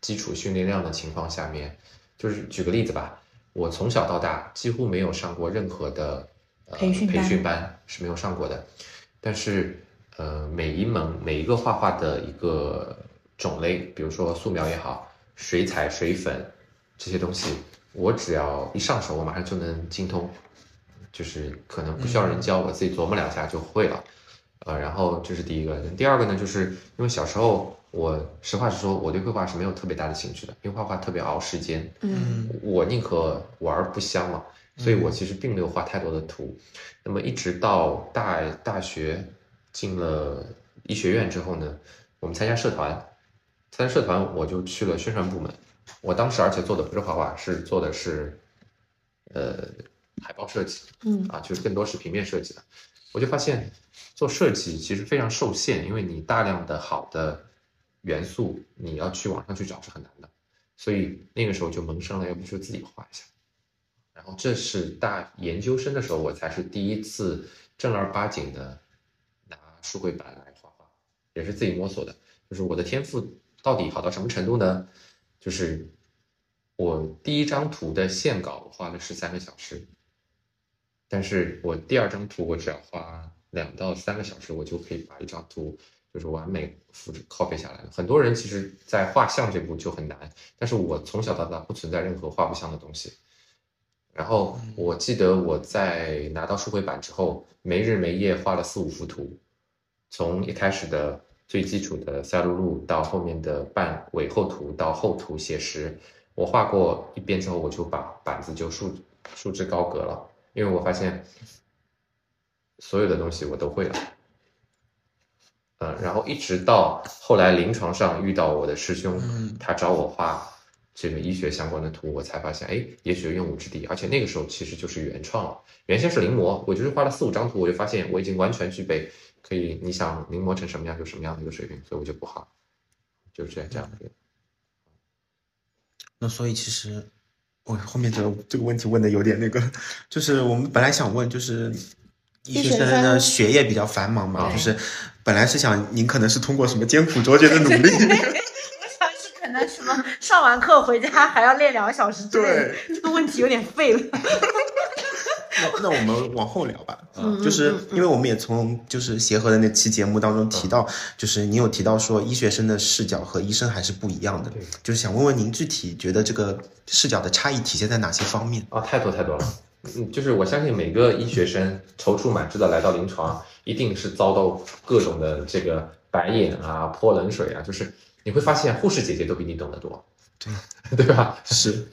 基础训练量的情况下面，就是举个例子吧，我从小到大几乎没有上过任何的、呃、培训班培训班是没有上过的，但是呃每一门每一个画画的一个种类，比如说素描也好，水彩、水粉这些东西，我只要一上手，我马上就能精通，就是可能不需要人教，我自己琢磨两下就会了。呃，然后这是第一个，第二个呢，就是因为小时候我实话实说，我对绘画是没有特别大的兴趣的，因为画画特别熬时间，嗯我宁可玩而不香嘛，所以我其实并没有画太多的图。那么一直到大大学进了医学院之后呢，我们参加社团，参加社团我就去了宣传部门。我当时而且做的不是画画，是做的是呃海报设计。嗯啊，就是更多是平面设计的。我就发现做设计其实非常受限，因为你大量的好的元素你要去网上去找是很难的，所以那个时候就萌生了，要不就自己画一下。然后这是大研究生的时候，我才是第一次正儿八经的拿数绘板来画画，也是自己摸索的。就是我的天赋到底好到什么程度呢？就是我第一张图的线稿我画了十三个小时，但是我第二张图我只要花两到三个小时，我就可以把一张图就是完美复制 copy 下来了。很多人其实在画像这步就很难，但是我从小到大不存在任何画不像的东西。然后我记得我在拿到数绘板之后，没日没夜画了四五幅图，从一开始的最基础的赛璐璐，到后面的半尾后图，到后图写实，我画过一遍之后，我就把板子就束束之高阁了，因为我发现所有的东西我都会了。嗯，然后一直到后来临床上遇到我的师兄，嗯他找我画这个医学相关的图，我才发现，哎，也许有用武之地。而且那个时候其实就是原创了，原先是临摹，我就是画了四五张图，我就发现我已经完全具备可以，你想临摹成什么样就什么样的一个水平，所以我就不画，就是这样这样的。那所以其实我后面这个这个问题问的有点那个，就是我们本来想问，就是医学生的学业比较繁忙嘛，啊就是本来是想您可能是通过什么艰苦卓绝的努力，我想是可能什么上完课回家还要练两个小时之类的，这个问题有点废了。那那我们往后聊吧。嗯就是因为我们也从就是协和的那期节目当中提到，就是你有提到说医学生的视角和医生还是不一样的对，就是想问问您具体觉得这个视角的差异体现在哪些方面？啊，太多太多了。嗯，就是我相信每个医学生踌躇满志的来到临床，一定是遭到各种的这个白眼啊、泼冷水啊，就是你会发现护士姐姐都比你懂得多，对 对吧？是，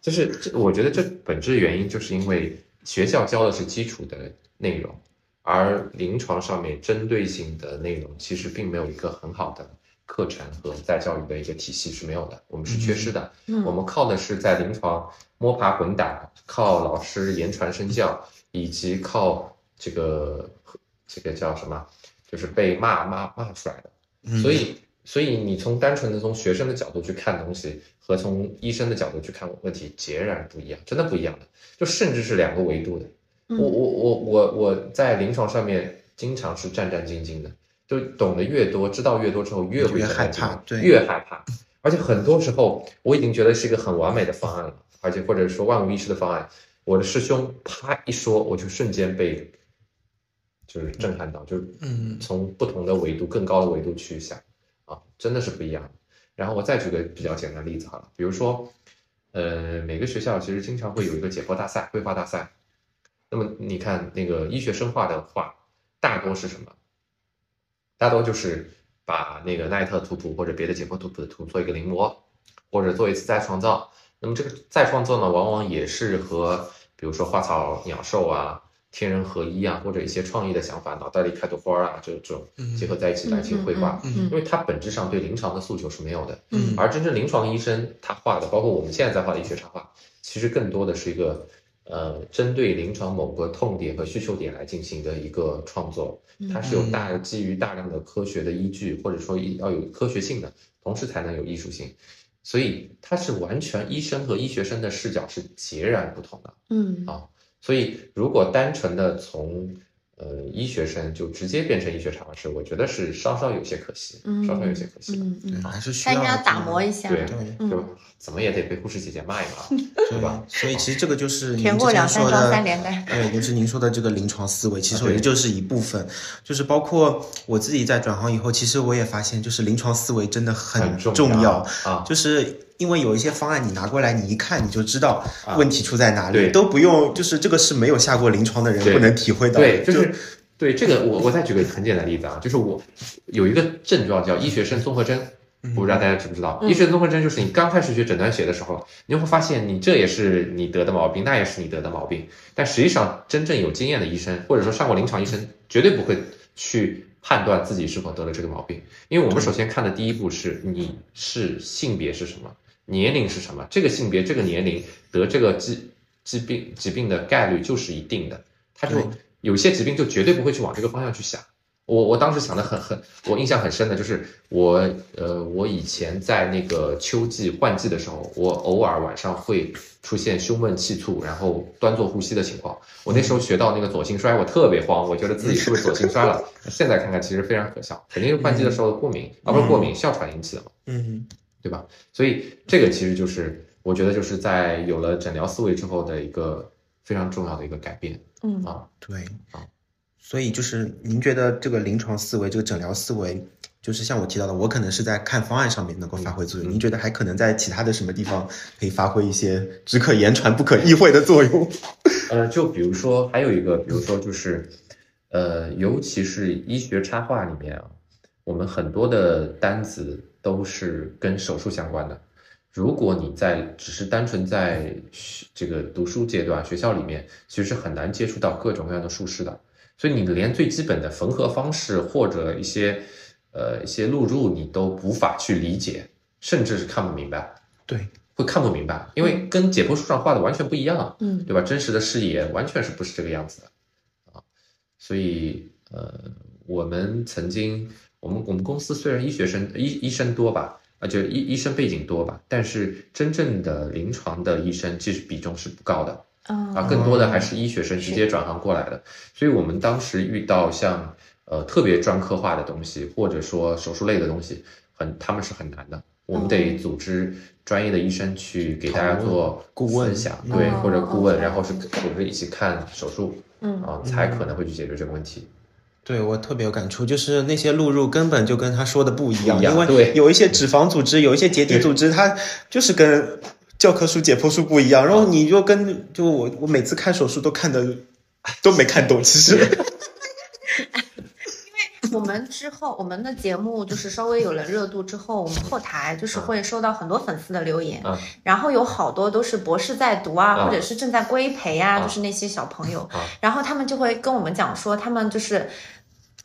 就是这，我觉得这本质原因就是因为学校教的是基础的内容，而临床上面针对性的内容其实并没有一个很好的课程和再教育的一个体系是没有的，我们是缺失的。嗯我们靠的是在临床摸爬滚打，靠老师言传身教，以及靠这个这个叫什么就是被骂骂骂出来的。嗯所以，所以你从单纯的从学生的角度去看东西，和从医生的角度去看问题截然不一样，真的不一样的，就甚至是两个维度的。嗯我我我我我在临床上面经常是战战兢兢的，就懂得越多，知道越多之后，越会越害怕对越害怕。而且很多时候，我已经觉得是一个很完美的方案了，而且或者说万无一失的方案，我的师兄啪一说，我就瞬间被就是震撼到，就是嗯从不同的维度、更高的维度去想啊，真的是不一样。然后我再举个比较简单的例子好了，比如说，呃，每个学校其实经常会有一个解剖大赛、绘画大赛。那么你看那个医学生画的画，大多是什么？大多就是把那个奈特图谱或者别的解剖图谱的图做一个临摹，或者做一次再创造。那么这个再创造呢，往往也是和比如说花草鸟兽啊、天人合一啊，或者一些创意的想法，脑袋里开朵花啊，这这种结合在一起来进行绘画。嗯因为它本质上对临床的诉求是没有的，嗯。而真正临床医生他画的，包括我们现在在画的医学插画，其实更多的是一个呃针对临床某个痛点和需求点来进行的一个创作，它是有大基于大量的科学的依据，或者说要有科学性的，同时才能有艺术性，所以它是完全医生和医学生的视角是截然不同的。嗯。啊所以，如果单纯的从呃医学生就直接变成医学插画师，我觉得是稍稍有些可惜，嗯，稍稍有些可惜的。嗯嗯，还是需他应该要打磨一下。对对就怎么也得被护士姐姐骂一骂，对吧？所以其实这个就是您填过之前两三张说的三连单。对，就是您说的这个临床思维，其实我觉得就是一部分，就是包括我自己在转行以后，其实我也发现，就是临床思维真的很重要啊就是因为有一些方案你拿过来，你一看你就知道啊。问题出在哪里，对。都不用，就是这个是没有下过临床的人不能体会到。的，对，就是对这个，我我再举个很简单的例子啊，就是我有一个症状叫医学生综合征，我不知道大家知不知道，医学生综合征就是你刚开始学诊断学的时候，你会发现你这也是你得的毛病，那也是你得的毛病，但实际上真正有经验的医生，或者说上过临床医生，绝对不会去判断自己是否得了这个毛病，因为我们首先看的第一步是你是性别是什么，年龄是什么，这个性别这个年龄得这个疾疾病疾病的概率就是一定的，他就有些疾病就绝对不会去往这个方向去想。我我当时想的很很，我印象很深的就是我呃我以前在那个秋季换季的时候，我偶尔晚上会出现胸闷气促，然后端坐呼吸的情况。我那时候学到那个左心衰，我特别慌，我觉得自己是不是左心衰了？现在看看其实非常可笑，肯定是换季的时候的过敏，而不是过敏哮喘引起的嘛。嗯对吧？所以这个其实就是我觉得就是在有了诊疗思维之后的一个非常重要的一个改变嗯啊。对啊，所以就是您觉得这个临床思维，这个诊疗思维，就是像我提到的，我可能是在看方案上面能够发挥作用，嗯您觉得还可能在其他的什么地方可以发挥一些只可言传不可意会的作用？呃，就比如说还有一个，比如说就是，呃，尤其是医学插画里面啊，我们很多的单子都是跟手术相关的。如果你在只是单纯在学这个读书阶段，学校里面其实是很难接触到各种各样的术式的，所以你连最基本的缝合方式或者一些呃一些录入你都无法去理解，甚至是看不明白，对，会看不明白，因为跟解剖书上画的完全不一样啊。嗯对吧？真实的视野完全是不是这个样子的啊？所以呃，我们曾经，我们我们公司虽然医学生医医生多吧，啊，就医医生背景多吧，但是真正的临床的医生其实比重是不高的啊，啊更多的还是医学生直接转行过来的。所以我们当时遇到像呃特别专科化的东西，或者说手术类的东西，很他们是很难的。我们得组织专业的医生去给大家做顾问分享，对，哦或者顾问，然后是组织一起看手术嗯啊，才可能会去解决这个问题。对我特别有感触，就是那些录入根本就跟他说的不一样，一样因为对有一些脂肪组织，有一些结缔组织，它就是跟教科书、解剖书不一样，然后你就跟就我我每次看手术都看的都没看懂，其实。我们之后，我们的节目就是稍微有了热度之后，我们后台就是会收到很多粉丝的留言，嗯然后有好多都是博士在读啊，嗯或者是正在规培啊，嗯就是那些小朋友，嗯然后他们就会跟我们讲说，他们就是。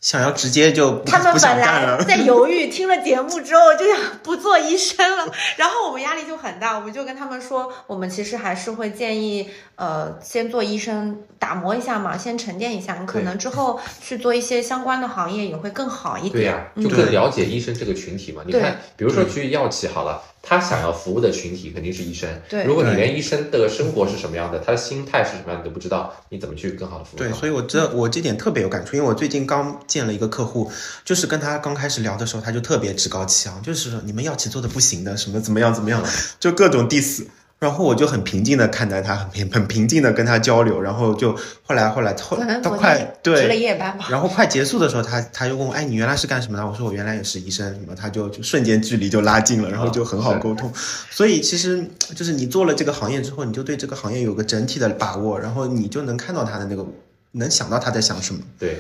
想要直接就他们本。来在犹豫，听了节目之后就想不做医生了，然后我们压力就很大，我们就跟他们说，我们其实还是会建议，呃，先做医生打磨一下嘛，先沉淀一下，你可能之后去做一些相关的行业也会更好一点。对呀、嗯就更了解医生这个群体嘛。你看，比如说去药企好了，他想要服务的群体肯定是医生。对如果你连医生的生活是什么样的，他的心态是什么样你都不知道，你怎么去更好的服务？对，所以我这我这点特别有感触，因为我最近刚见了一个客户，就是跟他刚开始聊的时候，他就特别趾高气昂，就是说你们药企做的不行的，什么怎么样怎么样，就各种 diss。然后我就很平静的看待他，很平很平静的跟他交流，然后就后来后来后可能昨到快对值了对，夜班嘛。然后快结束的时候，他他就问我，哎，你原来是干什么的？我说我原来也是医生，什么，他就就瞬间距离就拉近了，然后就很好沟通。所以其实就是你做了这个行业之后，你就对这个行业有个整体的把握，然后你就能看到他的那个，能想到他在想什么。对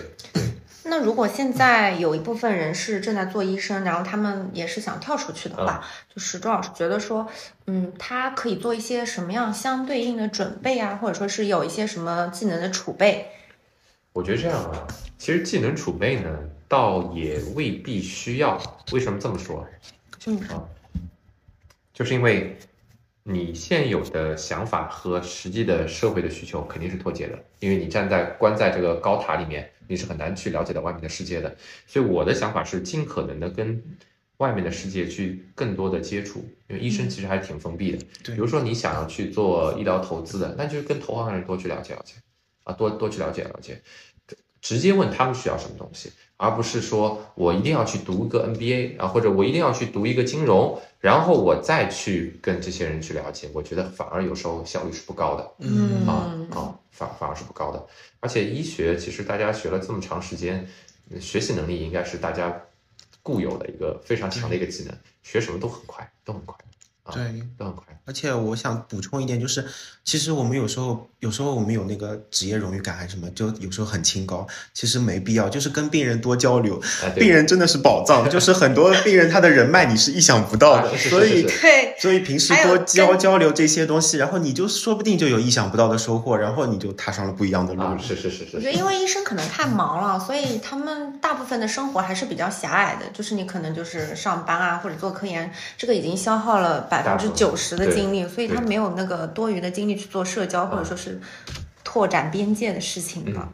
那如果现在有一部分人是正在做医生，然后他们也是想跳出去的话，就是周老师觉得说，嗯，他可以做一些什么样相对应的准备啊，或者说是有一些什么技能的储备？我觉得这样啊，其实技能储备呢，倒也未必需要。为什么这么说？嗯啊，就是因为你现有的想法和实际的社会的需求肯定是脱节的，因为你站在关在这个高塔里面，你是很难去了解到外面的世界的。所以我的想法是尽可能的跟外面的世界去更多的接触，因为医生其实还是挺封闭的。对比如说你想要去做医疗投资的，那就是跟投行的人多去了解了解，啊，多多去了解了解，直接问他们需要什么东西，而不是说我一定要去读一个 MBA 啊，或者我一定要去读一个金融，然后我再去跟这些人去了解，我觉得反而有时候效率是不高的。嗯啊啊，反反而是不高的。而且医学其实大家学了这么长时间，呃学习能力应该是大家固有的一个非常强的一个技能，学什么都很快，都很快啊，对，都很快。而且我想补充一点，就是其实我们有时候，有时候我们有那个职业荣誉感还是什么，就有时候很清高，其实没必要，就是跟病人多交流，病人真的是宝藏，就是很多病人他的人脉你是意想不到的，所以对，所以平时多交交流这些东西，然后你就说不定就有意想不到的收获，然后你就踏上了不一样的路。是是是是，我觉得因为医生可能太忙了，所以他们大部分的生活还是比较狭隘的，就是你可能就是上班啊或者做科研，这个已经消耗了百分之九十的精力，所以他没有那个多余的精力去做社交或者说是拓展边界的事情了。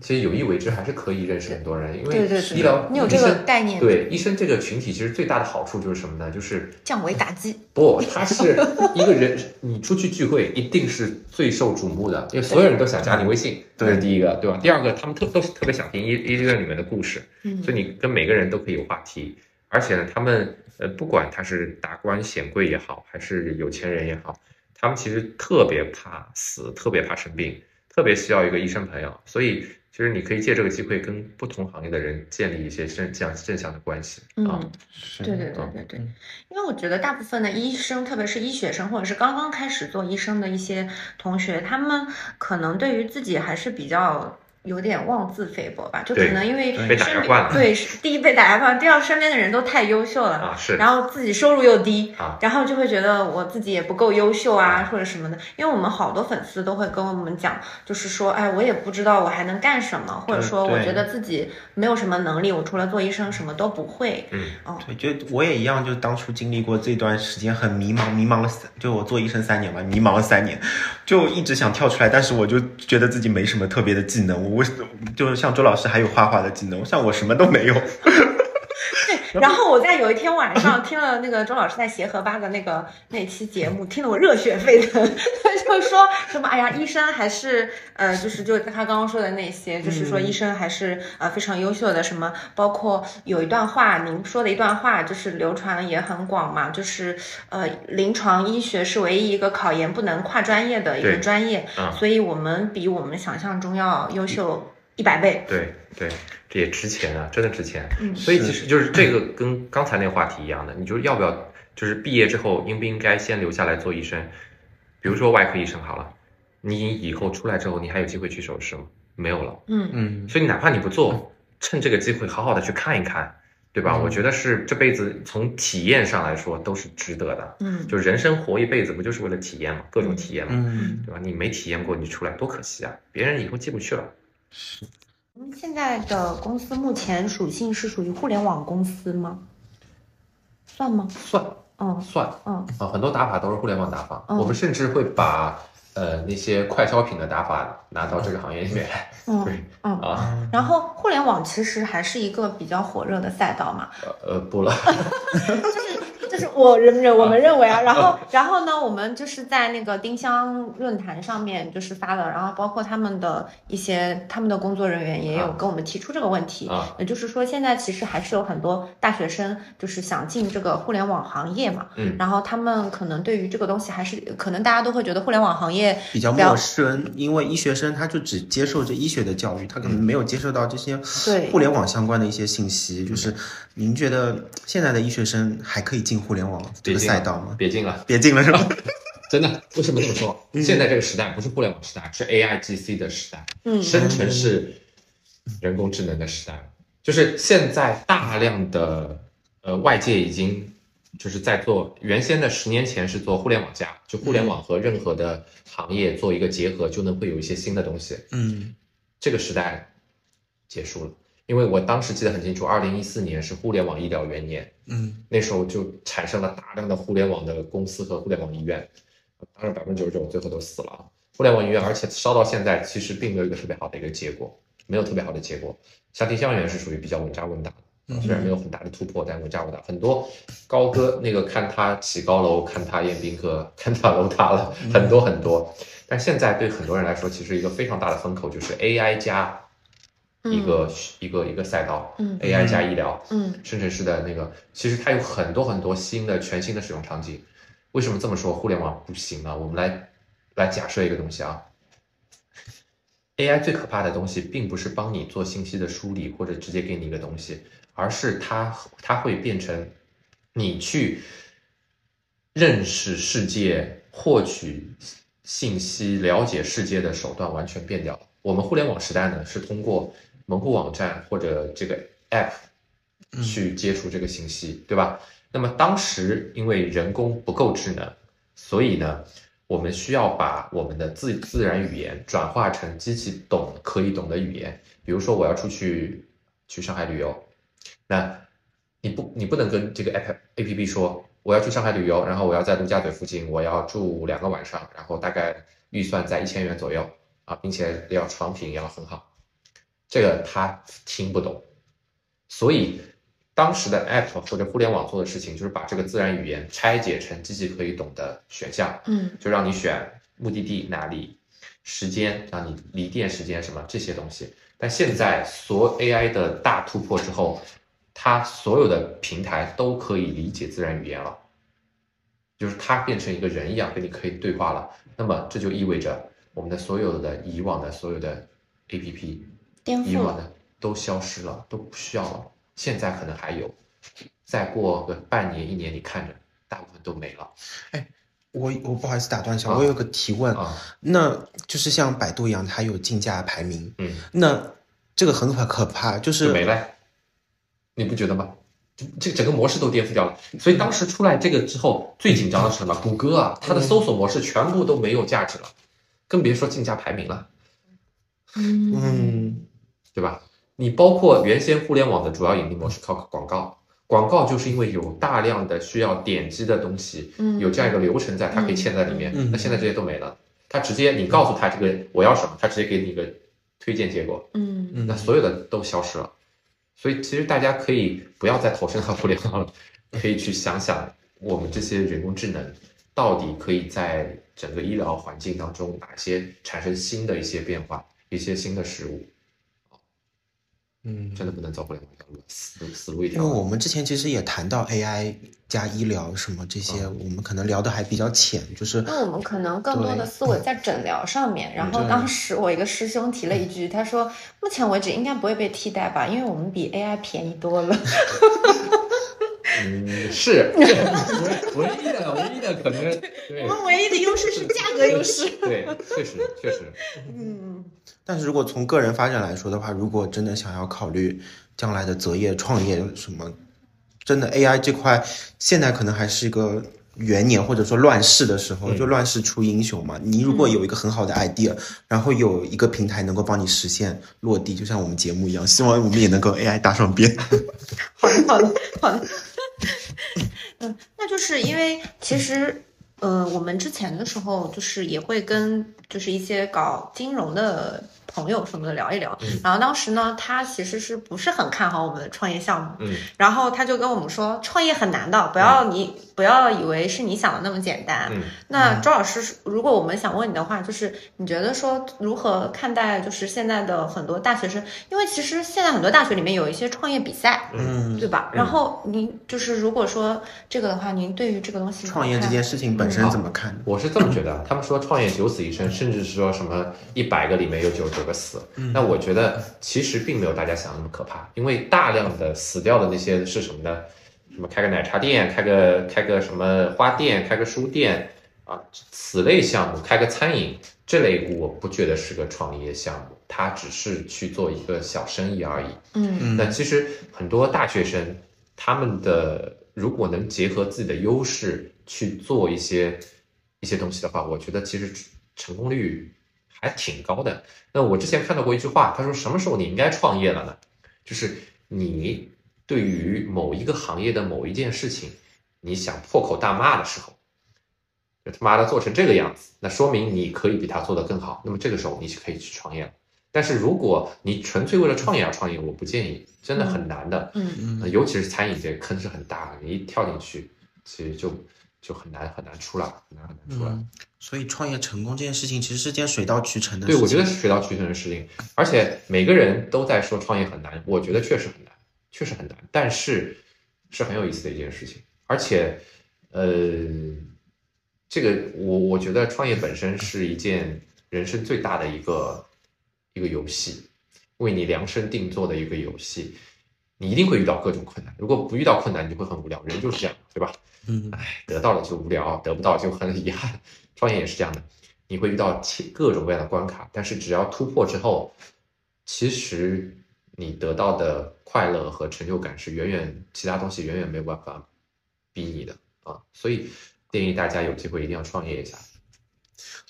其实有意为之还是可以认识很多人，因为对对对医疗你有这个概念对医生这个群体其实最大的好处就是什么呢？就是降维打击，不，他是一个人，你出去聚会一定是最受瞩目的，因为所有人都想加你微信，这是第一个，对吧？第二个，他们特都是特别想听医医院里面的故事，嗯所以你跟每个人都可以有话题，而且呢，他们呃，不管他是达官显贵也好，还是有钱人也好，他们其实特别怕死，特别怕生病，特别需要一个医生朋友，所以其实你可以借这个机会跟不同行业的人建立一些正这样正向的关系啊。嗯，是对对对对对，因为我觉得大部分的医生，特别是医学生或者是刚刚开始做医生的一些同学，他们可能对于自己还是比较。有点妄自菲薄吧，就可能因为被打身边压惯了对，是第一被打压惯，第二身边的人都太优秀了，啊，是然后自己收入又低，啊，然后就会觉得我自己也不够优秀啊，或者什么的。因为我们好多粉丝都会跟我们讲，就是说，哎，我也不知道我还能干什么，或者说我觉得自己没有什么能力，我除了做医生什么都不会。嗯，对，就我也一样，就当初经历过这段时间很迷茫，迷茫了三，就我做医生三年嘛，迷茫了三年，就一直想跳出来，但是我就觉得自己没什么特别的技能，我就是像周老师还有画画的技能，像我什么都没有。然后我在有一天晚上听了那个周老师在协和吧的那个那期节目，听得我热血沸腾。他就说什么，哎呀，医生还是呃，就是就他刚刚说的那些，就是说医生还是呃非常优秀的，什么包括有一段话，您说的一段话，就是流传也很广嘛，就是呃，临床医学是唯一一个考研不能跨专业的一个专业，啊所以我们比我们想象中要优秀一百倍。对对，这也值钱啊，真的值钱。嗯所以其实就是这个跟刚才那个话题一样的，你就是要不要，就是毕业之后应不应该先留下来做医生？比如说外科医生好了，你以后出来之后，你还有机会去手术吗？没有了。嗯嗯，所以哪怕你不做，趁这个机会好好的去看一看，对吧？嗯我觉得是这辈子从体验上来说都是值得的。嗯，就人生活一辈子，不就是为了体验嘛？各种体验嘛，嗯，对吧？你没体验过，你出来多可惜啊！别人以后进不去了。嗯，现在的公司目前属性是属于互联网公司吗？算吗？算嗯算嗯啊，很多打法都是互联网打法。嗯我们甚至会把呃那些快消品的打法拿到这个行业里面来。嗯对嗯。啊，然后互联网其实还是一个比较火热的赛道嘛，呃呃不了 就是我认认我们认为啊，然后然后呢，我们就是在那个丁香论坛上面就是发了，然后包括他们的一些他们的工作人员也有啊。跟我们提出这个问题，啊。也就是说现在其实还是有很多大学生就是想进这个互联网行业嘛，嗯。然后他们可能对于这个东西还是可能大家都会觉得互联网行业比较比较陌生，因为医学生他就只接受这医学的教育，他可能没有接受到这些对。互联网相关的一些信息。就是您觉得现在的医学生还可以进互联网这个赛道吗？别进了。别进了是吧？真的，为什么这么说？现在这个时代不是互联网时代，是 A I G C 的时代，嗯生成式人工智能的时代。就是现在大量的呃外界已经就是在做，原先的十年前是做互联网加，就互联网和任何的行业做一个结合，就能会有一些新的东西。嗯这个时代结束了，因为我当时记得很清楚，二零一四年是互联网医疗元年，嗯那时候就产生了大量的互联网的公司和互联网医院，当然百分之九十九最后都死了啊。互联网医院，而且烧到现在其实并没有一个特别好的一个结果，没有特别好的结果。像丁香园是属于比较稳扎稳打的，虽然没有很大的突破，但稳扎稳打。很多高歌那个看他起高楼，看他宴宾客，看他楼塌了，很多很多。但现在对很多人来说，其实一个非常大的风口就是 AI 加一个、一个一个赛道、嗯 a i 加医疗，嗯生成式的那个，其实它有很多很多新的、全新的使用场景。为什么这么说？互联网不行呢？我们来来假设一个东西啊，AI 最可怕的东西，并不是帮你做信息的梳理或者直接给你一个东西，而是它它会变成你去认识世界、获取信息、了解世界的手段完全变掉了。我们互联网时代呢，是通过门户网站或者这个 App 去接触这个信息，对吧？那么当时因为人工不够智能，所以呢，我们需要把我们的自自然语言转化成机器懂可以懂的语言。比如说，我要出去去上海旅游，那你不你不能跟这个 app A P P 说我要去上海旅游，然后我要在陆家嘴附近，我要住两个晚上，然后大概预算在一千元左右啊，并且要床品要很好，这个他听不懂，所以当时的 app 或者互联网做的事情就是把这个自然语言拆解成机器可以懂的选项，嗯就让你选目的地哪里，时间让你离店时间什么这些东西。但现在所 AI 的大突破之后，它所有的平台都可以理解自然语言了，就是它变成一个人一样跟你可以对话了。那么这就意味着我们的所有的以往的所有的 APP，颠覆了。以往的都消失了，都不需要了。现在可能还有，再过个半年一年，你看着大部分都没了哎我我不好意思打断一下，啊我有个提问，啊。那就是像百度一样，它有竞价排名，嗯，那这个很可可怕，就就是没了，你不觉得吗？这这整个模式都颠覆掉了。所以当时出来这个之后，最紧张的是什么？谷歌啊，它的搜索模式全部都没有价值了，更别说竞价排名了，嗯嗯对吧？你包括原先互联网的主要盈利模式靠广告，广告就是因为有大量的需要点击的东西，嗯有这样一个流程在，它可以嵌在里面。嗯那现在这些都没了，它直接你告诉他这个我要什么，他直接给你一个推荐结果。嗯嗯那所有的都消失了。所以其实大家可以不要再投身到互联网了，可以去想想我们这些人工智能到底可以在整个医疗环境当中哪些产生新的一些变化，一些新的事物，嗯，真的不能走互联网一条路，死路死路一条因为。我们之前其实也谈到 AI 加医疗什么这些，我们可能聊的还比较浅，就是那我们可能更多的思维在诊疗上面。然后当时我一个师兄提了一句，他说目前为止应该不会被替代吧，因为我们比 AI 便宜多了。嗯，是唯 唯一的唯一的可能，我们唯一的优势是价格优势。对，确实确实，嗯但是如果从个人发展来说的话，如果真的想要考虑将来的择业、创业什么，真的 AI 这块现在可能还是一个元年或者说乱世的时候，嗯就乱世出英雄嘛。你如果有一个很好的 idea，、然后有一个平台能够帮你实现落地，就像我们节目一样，希望我们也能够 AI 搭上边。好的，好的，好的。嗯，那就是因为其实，呃，我们之前的时候就是也会跟就是一些搞金融的朋友什么的聊一聊，嗯。然后当时呢，他其实是不是很看好我们的创业项目，嗯。然后他就跟我们说，创业很难的，不要你、不要以为是你想的那么简单。嗯。那周老师，如果我们想问你的话，就是你觉得说如何看待就是现在的很多大学生？因为其实现在很多大学里面有一些创业比赛，嗯，对吧？然后您就是如果说这个的话，您对于这个东西创业这件事情本身怎么？看？我是这么觉得，他们说创业九死一生，甚至是说什么一百个里面有九十九个死。那我觉得其实并没有大家想的那么可怕，因为大量的死掉的那些是什么呢？什么开个奶茶店，开个开个什么花店，开个书店啊，此类项目，开个餐饮这类，我不觉得是个创业项目，它只是去做一个小生意而已。嗯那其实很多大学生，他们的如果能结合自己的优势去做一些一些东西的话，我觉得其实成功率还挺高的。那我之前看到过一句话，他说什么时候你应该创业了呢？就是你对于某一个行业的某一件事情，你想破口大骂的时候，就他妈的做成这个样子，那说明你可以比他做得更好。那么这个时候你是可以去创业了。但是如果你纯粹为了创业而创业，我不建议，真的很难的。嗯嗯尤其是餐饮这个坑是很大的，你一跳进去，其实就就很难很难出来，很难很难出来。嗯，所以创业成功这件事情其实是件水到渠成的对，事情。对我觉得是水到渠成的事情，而且每个人都在说创业很难，我觉得确实很难，确实很难，但是是很有意思的一件事情，而且，呃，这个我我觉得创业本身是一件人生最大的一个一个游戏，为你量身定做的一个游戏，你一定会遇到各种困难，如果不遇到困难，你就会很无聊，人就是这样，对吧？嗯哎，得到了就无聊，得不到就很遗憾。创业也是这样的，你会遇到其各种各样的关卡，但是只要突破之后，其实你得到的快乐和成就感是远远其他东西远远没有办法比拟的啊。所以建议大家有机会一定要创业一下，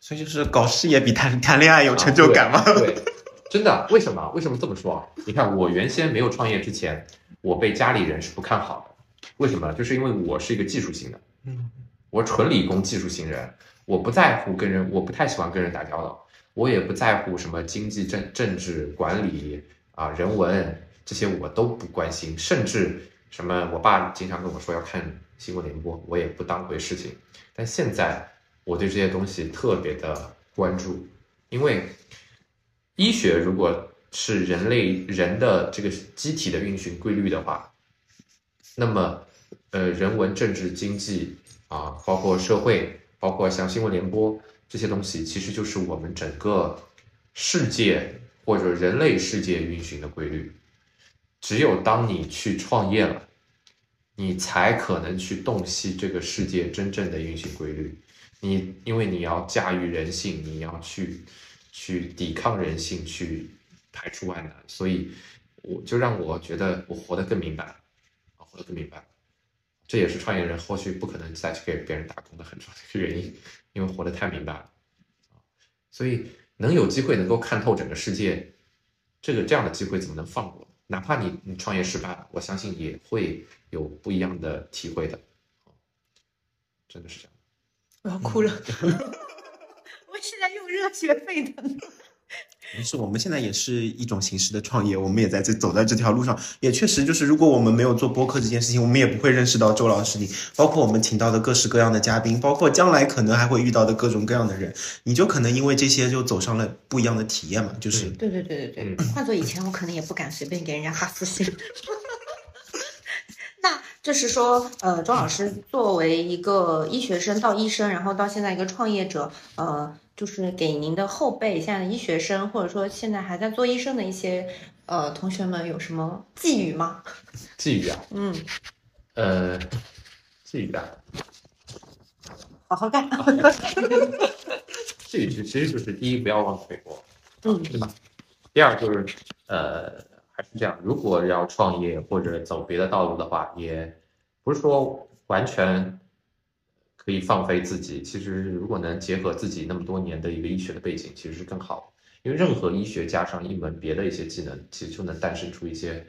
所以就是搞事业比谈谈恋爱有成就感吗？啊对，对真的，为什么？为什么这么说啊？你看，我原先没有创业之前，我被家里人是不看好的，为什么？就是因为我是一个技术型的，嗯，我纯理工技术型人，我不在乎跟人，我不太喜欢跟人打交道，我也不在乎什么经济、政政治、管理啊、人文这些我都不关心，甚至什么，我爸经常跟我说要看新闻联播，我也不当回事情。但现在我对这些东西特别的关注，因为医学如果是人类人的这个机体的运行规律的话，那么呃，人文、政治、经济啊，包括社会，包括像新闻联播这些东西，其实就是我们整个世界或者人类世界运行的规律。只有当你去创业了，你才可能去洞悉这个世界真正的运行规律。你因为你要驾驭人性，你要去去抵抗人性，去排除万难，所以我就让我觉得我活得更明白活得更明白了。这也是创业人后续不可能再去给别人打工的很重要的一个原因，因为活得太明白了啊。所以能有机会能够看透整个世界，这个这样的机会怎么能放过？哪怕你你创业失败了，我相信也会有不一样的体会的。真的是这样。我要哭了，我现在又热血沸腾。没事，我们现在也是一种形式的创业，我们也在这走在这条路上，也确实就是，如果我们没有做播客这件事情，我们也不会认识到周老师你，包括我们请到的各式各样的嘉宾，包括将来可能还会遇到的各种各样的人，你就可能因为这些就走上了不一样的体验嘛，就是嗯对对对对对，换做以前，我可能也不敢随便给人家发私信。那就是说，呃，周老师作为一个医学生到医生，然后到现在一个创业者，呃，就是给您的后辈，现在的医学生，或者说现在还在做医生的一些呃同学们，有什么寄语吗？寄语啊，嗯，呃，寄语啊，好好干。寄语其实就是第一，不要忘悔过，嗯对吧？第二就是呃，还是这样，如果要创业或者走别的道路的话，也不是说完全可以放飞自己。其实如果能结合自己那么多年的一个医学的背景，其实是更好。因为任何医学加上一门别的一些技能，其实就能诞生出一些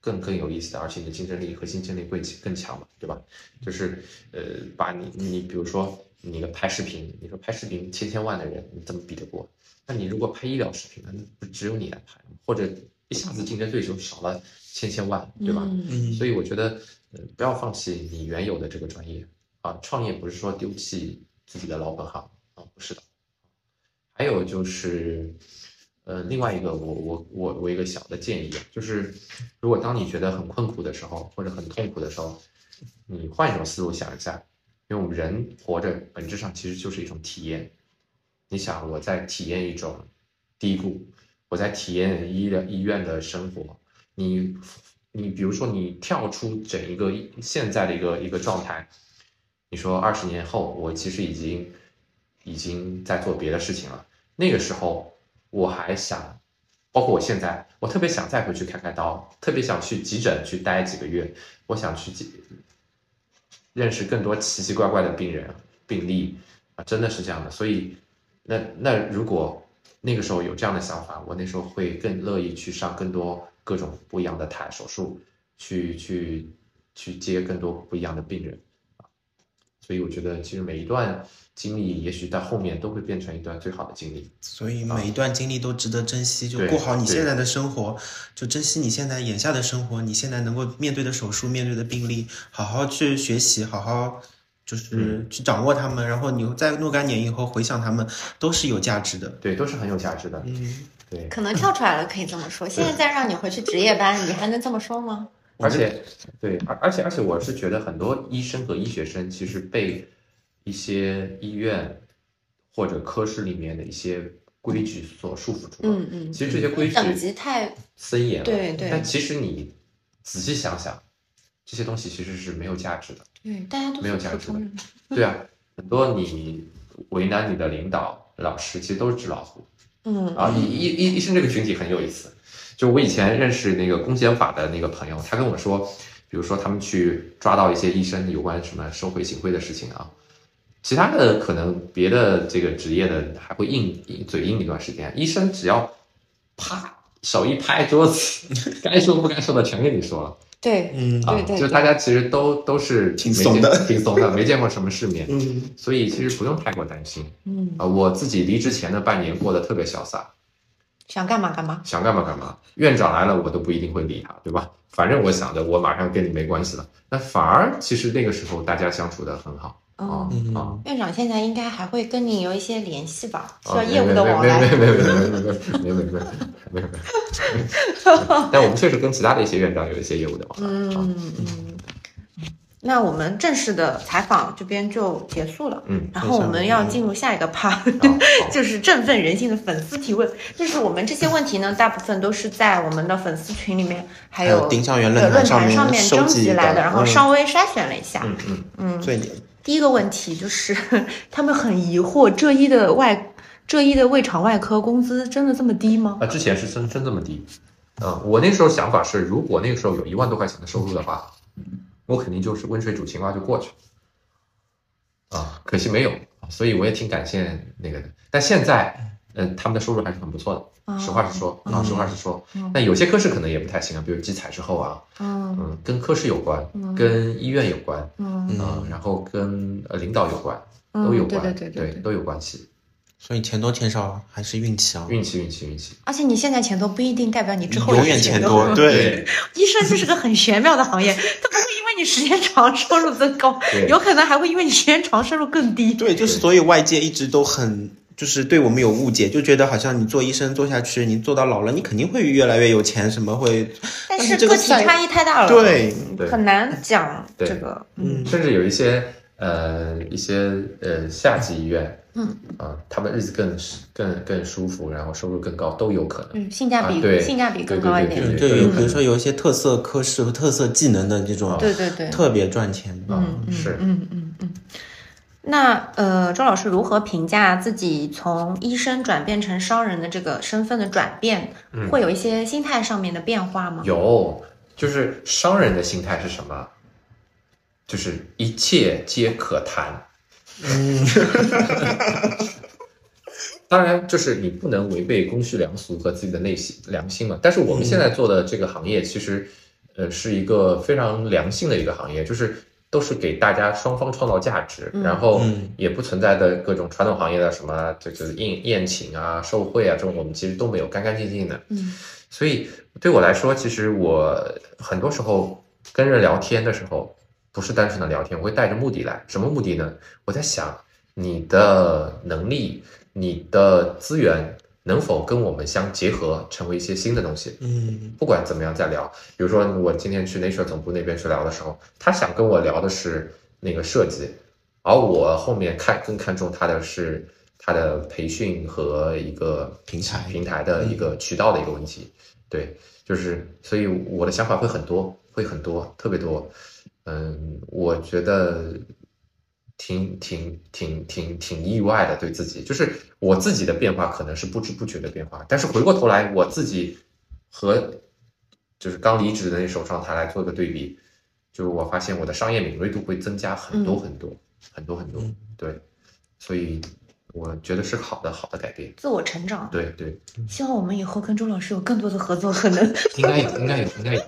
更更有意思的，而且你的竞争力和竞争力会更强嘛，对吧？就是呃，把你你比如说你个拍视频，你说拍视频千千万的人，你怎么比得过？那你如果拍医疗视频，那不只有你来拍，或者一下子竞争对手少了千千万，对吧？嗯所以我觉得，呃，不要放弃你原有的这个专业啊。创业不是说丢弃自己的老本行啊，不是的。还有就是，呃，另外一个我我我我一个小的建议啊，就是如果当你觉得很困苦的时候，或者很痛苦的时候，你换一种思路想一下，因为我们人活着本质上其实就是一种体验。你想，我在体验一种低谷，我在体验医疗医院的生活，你你比如说你跳出整一个现在的一个一个状态，你说二十年后我其实已经已经在做别的事情了，那个时候我还想，包括我现在，我特别想再回去开开刀，特别想去急诊去待几个月，我想去认识更多奇奇怪怪的病人病例啊，真的是这样的，所以那那如果那个时候有这样的想法，我那时候会更乐意去上更多各种不一样的台手术，去去去接更多不一样的病人。所以我觉得，其实每一段经历，也许在后面都会变成一段最好的经历。所以每一段经历都值得珍惜，就过好你现在的生活，就珍惜你现在眼下的生活，你现在能够面对的手术、面对的病例，好好去学习，好好就是去掌握他们，然后你在若干年以后回想他们，都是有价值的。对，都是很有价值的。嗯，对，可能跳出来了，可以这么说。现在再让你回去值夜班，你还能这么说吗？而且，对，而而且而且，我是觉得很多医生和医学生其实被一些医院或者科室里面的一些规矩所束缚住了。嗯嗯，其实这些规矩等级太森严了，对对但其实你仔细想想，这些东西其实是没有价值的。对，大家都没有价值的。对啊，很多你为难你的领导、老师，其实都是纸老虎。嗯啊，医医医医生这个群体很有意思。就我以前认识那个公检法的那个朋友，他跟我说，比如说他们去抓到一些医生有关什么收回行贿的事情啊，其他的可能别的这个职业的还会硬硬嘴硬一段时间，医生只要啪手一拍桌子，该说不该说的全跟你说了对，嗯啊对，对就大家其实都都是挺怂的挺怂的，没见过什么世面，嗯，所以其实不用太过担心嗯，啊。我自己离职前的半年过得特别潇洒。想干嘛干嘛。想干嘛干嘛，院长来了我都不一定会理他，对吧？反正我想着我马上跟你没关系了，那反而其实那个时候大家相处的很好啊嗯，啊。院长现在应该还会跟你有一些联系吧？需啊要业务的往来。没没没没没没没没没没没没没没，但我们确实跟其他的一些院长有一些业务的往来。啊嗯嗯。那我们正式的采访这边就结束了，嗯，然后我们要进入下一个好 就是振奋人心的粉丝提问。就是我们这些问题呢，大部分都是在我们的粉丝群里面，还还有丁香园论论坛上面坛上面收集征集来的，然后嗯稍微筛选了一下。嗯嗯，嗯，最第一个问题就是 他们很疑惑，浙医的外浙医的胃肠外科工资真的这么低吗？啊，之前是真真这么低，嗯，我那时候想法是，如果那个时候有一万多块钱的收入的话，我肯定就是温水煮青蛙就过去了，啊，可惜没有，所以我也挺感谢那个的。但现在，嗯、他们的收入还是很不错的，哦实话实说啊，实话实说嗯。但有些科室可能也不太行啊，比如集采之后啊，嗯嗯，跟科室有关，嗯跟医院有关，嗯嗯，然后跟呃领导有关，都有关，对对对。都有关系，所以钱多钱少还是运气啊，运气，运气，运气。而且你现在钱多不一定代表你之后永远钱多，对，医生就是个很玄妙的行业，他不会因为你时间长收入增高，有可能还会因为你时间长收入更低。对，就是所以外界一直都很。就是对我们有误解，就觉得好像你做医生做下去，你做到老了，你肯定会越来越有钱，什么会？但但是个体差异太大了，对，很难讲这个。嗯嗯，甚至有一些呃一些呃下级医院，嗯啊、他们日子更更更舒服，然后收入更高都有可能。嗯，性价比啊对性价比更高一点。对对，对有比如说有一些特色科室和特色技能的这种，对对对，特别赚钱。嗯嗯是嗯嗯嗯。那呃，周老师如何评价自己从医生转变成商人的这个身份的转变？嗯会有一些心态上面的变化吗？有，就是商人的心态是什么？就是一切皆可谈。嗯，当然，就是你不能违背公序良俗和自己的内心良心嘛。但是我们现在做的这个行业，其实，呃，是一个非常良性的一个行业，就是都是给大家双方创造价值，嗯然后嗯也不存在的各种传统行业的什么这个宴宴请啊、受贿啊这种，我们其实都没有，干干净净的。嗯所以对我来说，其实我很多时候跟人聊天的时候，不是单纯的聊天，我会带着目的来。什么目的呢？我在想你的能力、你的资源能否跟我们相结合，成为一些新的东西。嗯不管怎么样再聊，比如说我今天去 Nature 总部那边去聊的时候，他想跟我聊的是那个设计，而我后面看更看重他的是他的培训和一个平台平台的一个渠道的一个问题。对，就是所以我的想法会很多，会很多，特别多。嗯，我觉得挺挺挺挺挺意外的，对自己，就是我自己的变化可能是不知不觉的变化，但是回过头来，我自己和就是刚离职的那时候状态来做个对比，就是我发现我的商业敏锐度会增加很多很多、很多很多，嗯。对，所以我觉得是好的好的改变，自我成长。对对，希望我们以后跟周老师有更多的合作可能。应该有应该有应该有，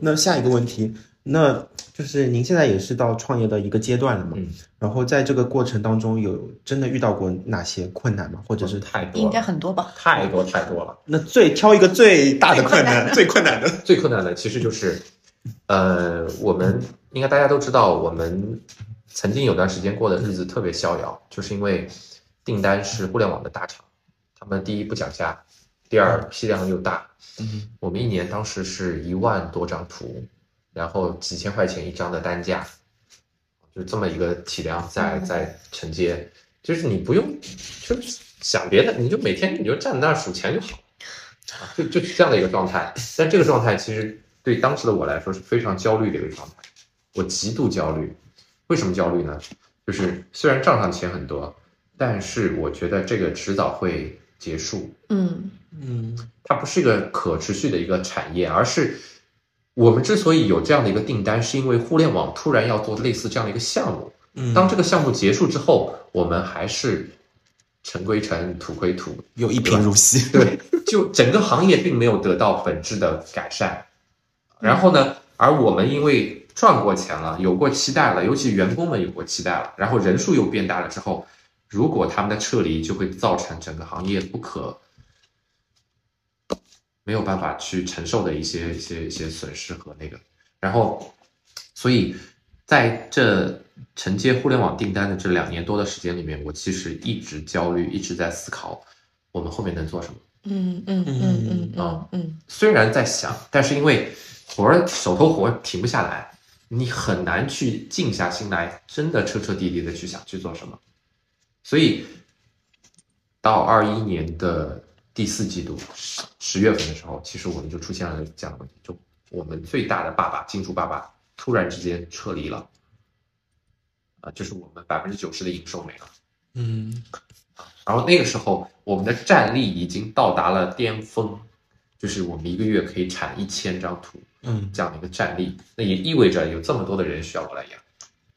那下一个问题，那就是您现在也是到创业的一个阶段了嘛？嗯，然后在这个过程当中，有真的遇到过哪些困难吗？或者是太多应该，很多吧？太多太多了。那最挑一个最大的困难，最困难的，最困难的其实就是，呃，我们应该大家都知道，我们曾经有段时间过的日子特别逍遥，就是因为订单是互联网的大厂，他们第一不讲价，第二批量又大，嗯我们一年当时是一万多张图，然后几千块钱一张的单价，就这么一个体量在嗯在承接，就是你不用就是想别的，你就每天你就站在那儿数钱就好，啊，就就是这样的一个状态。但这个状态其实对当时的我来说是非常焦虑的一个状态，我极度焦虑。为什么焦虑呢？就是虽然账上钱很多，但是我觉得这个迟早会结束，嗯嗯它不是一个可持续的一个产业，而是我们之所以有这样的一个订单，是因为互联网突然要做类似这样的一个项目。嗯，当这个项目结束之后，我们还是尘归尘，土归土，又一贫如洗，对，就整个行业并没有得到本质的改善。然后呢，而我们因为赚过钱了，有过期待了，尤其员工们有过期待了，然后人数又变大了之后，如果他们的撤离，就会造成整个行业不可没有办法去承受的一些一些一些损失和那个。然后，所以在这承接互联网订单的这两年多的时间里面，我其实一直焦虑，一直在思考我们后面能做什么。嗯嗯嗯嗯嗯啊嗯虽然在想，但是因为活儿手头活停不下来，你很难去静下心来，真的彻彻底底的去想去做什么。所以到二一年的第四季度十十月份的时候，其实我们就出现了这样的问题，就我们最大的爸爸金主爸爸突然之间撤离了，啊，就是我们百分之九十的营收没了。嗯然后那个时候，我们的战力已经到达了巅峰，就是我们一个月可以产一千张图嗯这样的一个战力，那也意味着有这么多的人需要我来养。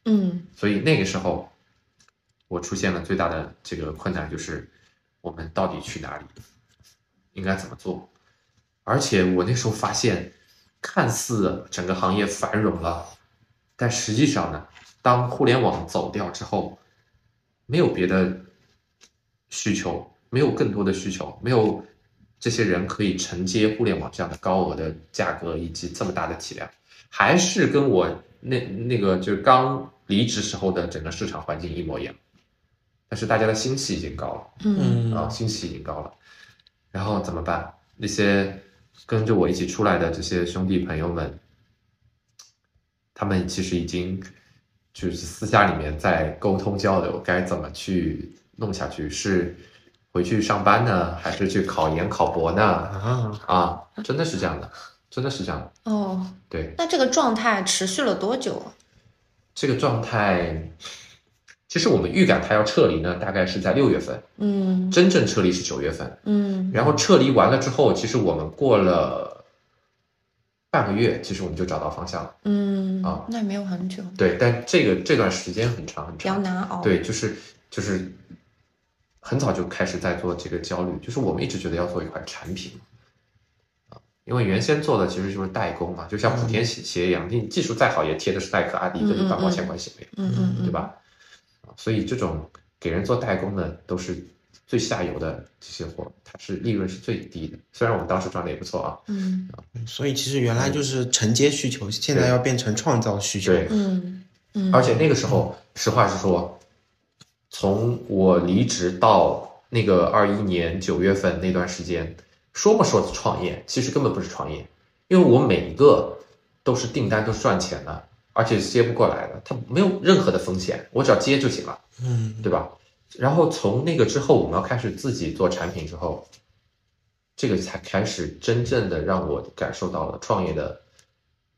嗯所以那个时候，我出现了最大的这个困难，就是我们到底去哪里，应该怎么做？而且我那时候发现，看似整个行业繁荣了，但实际上呢，当互联网走掉之后，没有别的需求，没有更多的需求，没有这些人可以承接互联网这样的高额的价格以及这么大的体量，还是跟我那那个就是刚离职时候的整个市场环境一模一样，但是大家的心气已经高了。嗯啊，嗯心气已经高了，然后怎么办？那些跟着我一起出来的这些兄弟朋友们，他们其实已经就是私下里面在沟通交流，该怎么去弄下去？是回去上班呢，还是去考研考博呢？啊，啊，真的是这样的，真的是这样的。哦，对，那这个状态持续了多久啊？这个状态，其实我们预感他要撤离呢，大概是在六月份，嗯真正撤离是九月份。嗯然后撤离完了之后，其实我们过了半个月，其实我们就找到方向了。嗯啊那也没有很久，对，但这个这段时间很长很长比较长。难熬。，对，就是就是很早就开始在做这个焦虑，就是我们一直觉得要做一款产品啊，因为原先做的其实就是代工嘛，就像莆田鞋鞋一样，你技术再好也贴的是耐克、阿迪，跟你半毛钱关系没有。嗯嗯嗯，对？吧？啊，所以这种给人做代工的都是最下游的这些货，它是利润是最低的。虽然我们当时赚的也不错啊，嗯所以其实原来就是承接需求，现在要变成创造需求。对嗯嗯，而且那个时候，实话实说，从我离职到那个二一年九月份那段时间，说不说创业，其实根本不是创业，因为我每一个都是订单都是赚钱的，而且接不过来的，它没有任何的风险，我只要接就行了。嗯，对吧？然后从那个之后，我们要开始自己做产品之后，这个才开始真正的让我感受到了创业的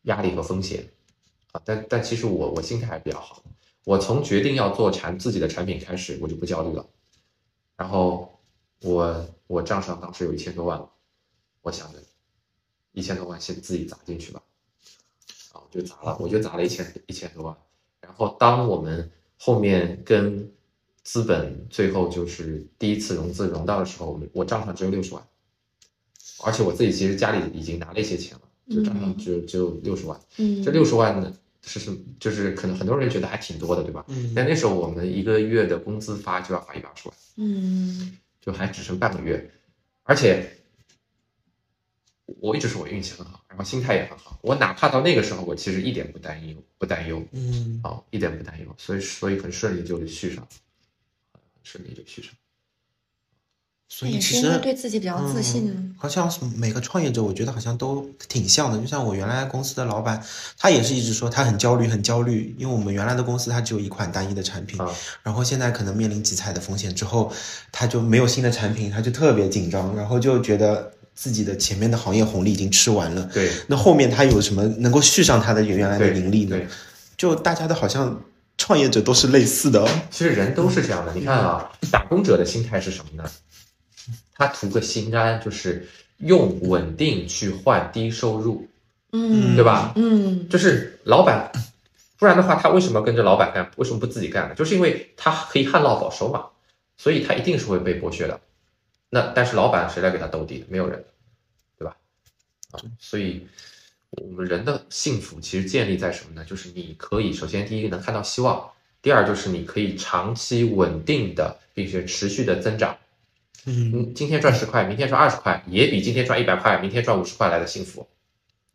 压力和风险啊。但但其实我我心态还比较好，我从决定要做产自己的产品开始，我就不焦虑了。然后我我账上当时有一千多万，我想着一千多万先自己砸进去吧，就砸了，我就砸了一千一千多万。然后当我们后面跟资本最后就是第一次融资融到的时候，我们我账上只有六十万，而且我自己其实家里已经拿了一些钱了，就账上只有只有六十万。嗯这六十万呢是什么？就是可能很多人觉得还挺多的，对吧？嗯但那时候我们一个月的工资发就要发一百二十万，嗯就还只剩半个月，而且我一直说我运气很好，然后心态也很好。我哪怕到那个时候，我其实一点不担忧，不担忧，嗯，哦，一点不担忧，所以所以很顺利就续上，很顺利就续上。所以其实为对自己比较自信嗯。好像是每个创业者，我觉得好像都挺像的。就像我原来公司的老板，他也是一直说他很焦虑，很焦虑，因为我们原来的公司它只有一款单一的产品，啊然后现在可能面临集采的风险之后，他就没有新的产品，他就特别紧张，然后就觉得自己的前面的行业红利已经吃完了，对那后面他有什么能够续上他的原来的对盈利呢对？，就大家的好像创业者都是类似的哦。其实人都是这样的。你看啊，打工者的心态是什么呢？他图个心安，就是用稳定去换低收入，嗯，对吧？嗯就是老板，不然的话，他为什么跟着老板干？为什么不自己干呢？就是因为他可以旱涝保收嘛，所以他一定是会被剥削的。那但是老板谁来给他兜底？没有人，对吧？啊，所以我们人的幸福其实建立在什么呢？就是你可以首先第一个能看到希望，第二就是你可以长期稳定的并且持续的增长。嗯，嗯，今天赚十块，明天赚二十块，也比今天赚一百块，明天赚五十块来的幸福。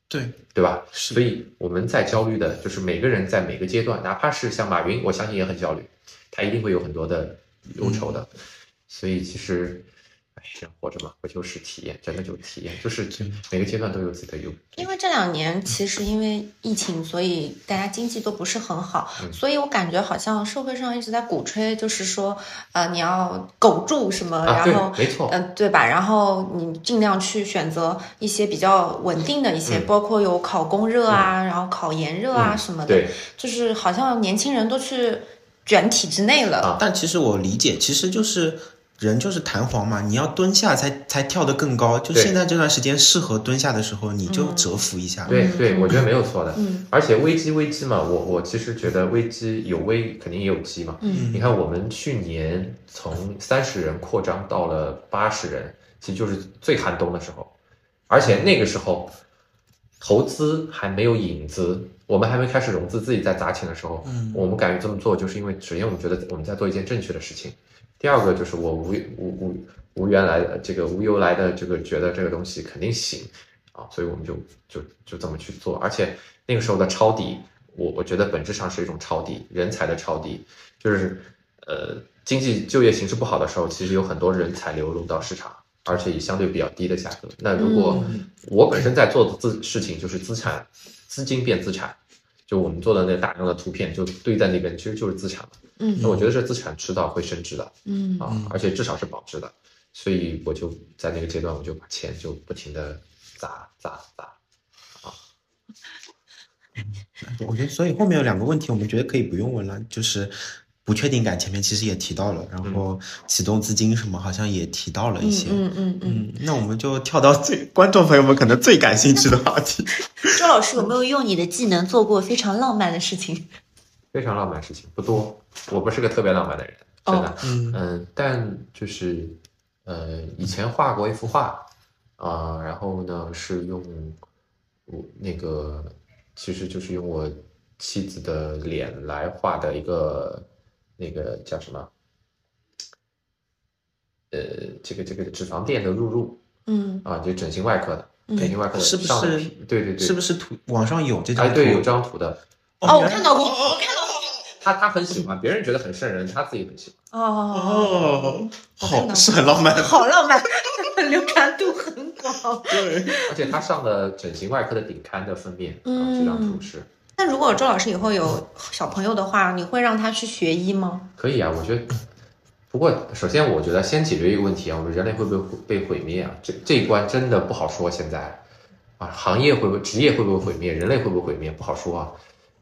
对，对吧？是所以我们在焦虑的，就是每个人在每个阶段，哪怕是像马云，我相信也很焦虑，他一定会有很多的忧愁的。所以其实，哎，人活着嘛，不就是体验，真的就是体验，就是每个阶段都有自己的优。因为这两年其实因为疫情，所以大家经济都不是很好，嗯所以我感觉好像社会上一直在鼓吹，就是说，呃，你要苟住什么，啊，然后，。没错，嗯、对吧？然后你尽量去选择一些比较稳定的一些，嗯包括有考公热啊，然后考研热啊嗯什么的，对，就是好像年轻人都去卷体制内了。啊但其实我理解，其实就是人就是弹簧嘛，你要蹲下才才跳得更高。就现在这段时间适合蹲下的时候，你就蛰伏一下。对对，我觉得没有错的。嗯而且危机危机嘛，我我其实觉得危机有危，肯定也有机嘛。嗯你看我们去年从三十人扩张到了八十人，其实就是最寒冬的时候，而且那个时候投资还没有影子，我们还没开始融资，自己在砸钱的时候，嗯我们敢于这么做，就是因为首先我们觉得我们在做一件正确的事情，第二个就是我无无无无缘来的这个无由来的这个觉得这个东西肯定行啊，所以我们就就就这么去做，而且那个时候的抄底，我我觉得本质上是一种抄底，人才的抄底，就是呃经济就业形势不好的时候，其实有很多人才流入到市场，而且以相对比较低的价格。那如果我本身在做的资事情就是资产资金变资产，就我们做的那大量的图片就堆在那边，其实就是资产嘛。嗯那我觉得这资产迟早会升值的嗯啊，而且至少是保值的，所以我就在那个阶段，我就把钱就不停的砸砸砸。啊我觉得，所以后面有两个问题，我们觉得可以不用问了，就是不确定感前面其实也提到了，然后启动资金什么好像也提到了一些。嗯嗯嗯。嗯，那我们就跳到最观众朋友们可能最感兴趣的话题。周老师有没有用你的技能做过非常浪漫的事情？非常浪漫的事情不多，我不是个特别浪漫的人，真的。嗯嗯，但就是呃，以前画过一幅画啊、然后呢是用我那个，其实就是用我妻子的脸来画的一个那个叫什么？呃，这个这个脂肪垫的入入嗯啊，就整形外科的，嗯整形外科的是不是上皮对对对，是不是图网上有这张哎，图？对，有张图的，哦，我看到过，我看到过。他他很喜欢，别人觉得很瘆人，他自己很喜欢。哦，好，是很浪漫。好浪漫，流传度很广。对，而且他上了整形外科的顶刊的封面，嗯啊，这张图是那如果周老师以后有小朋友的话，你会让他去学医吗？可以啊。我觉得，不过首先我觉得先解决一个问题啊，我们人类会不会被毁灭啊？这这一关真的不好说。现在啊，行业会不会、职业会不会毁灭，人类会不会毁灭，不好说啊。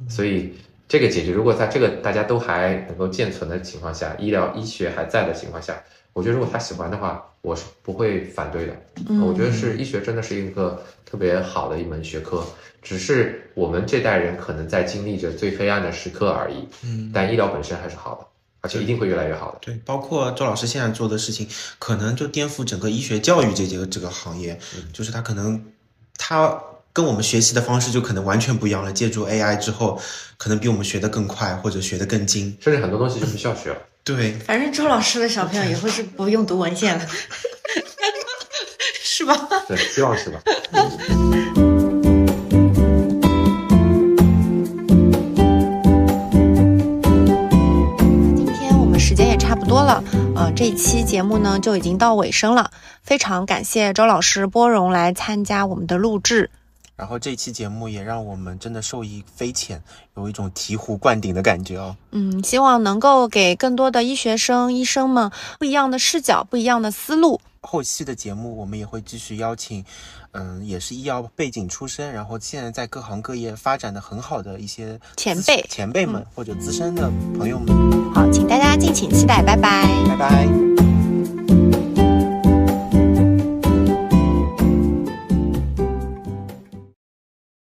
所以这个解决，如果在这个大家都还能够健存的情况下，医疗医学还在的情况下，我觉得如果他喜欢的话，我是不会反对的。嗯我觉得是医学真的是一个特别好的一门学科，只是我们这代人可能在经历着最黑暗的时刻而已。嗯，但医疗本身还是好的，而且一定会越来越好的。对，包括周老师现在做的事情，可能就颠覆整个医学教育这个这个行业，就是他可能他跟我们学习的方式就可能完全不一样了。借助 AI 之后，可能比我们学得更快，或者学得更精。甚至很多东西就不需要学了。对，反正周老师的小朋友以后是不用读文献了，是吧？对，希望是吧？今天我们时间也差不多了，呃，这一期节目呢就已经到尾声了，非常感谢周老师拨冗来参加我们的录制。然后这期节目也让我们真的受益匪浅，有一种醍醐灌顶的感觉哦。嗯，希望能够给更多的医学生、医生们不一样的视角、不一样的思路。后期的节目我们也会继续邀请，嗯，也是医药背景出身，然后现在在各行各业发展的很好的一些前辈前辈们、或者资深的朋友们，好，请大家敬请期待，拜拜。拜拜。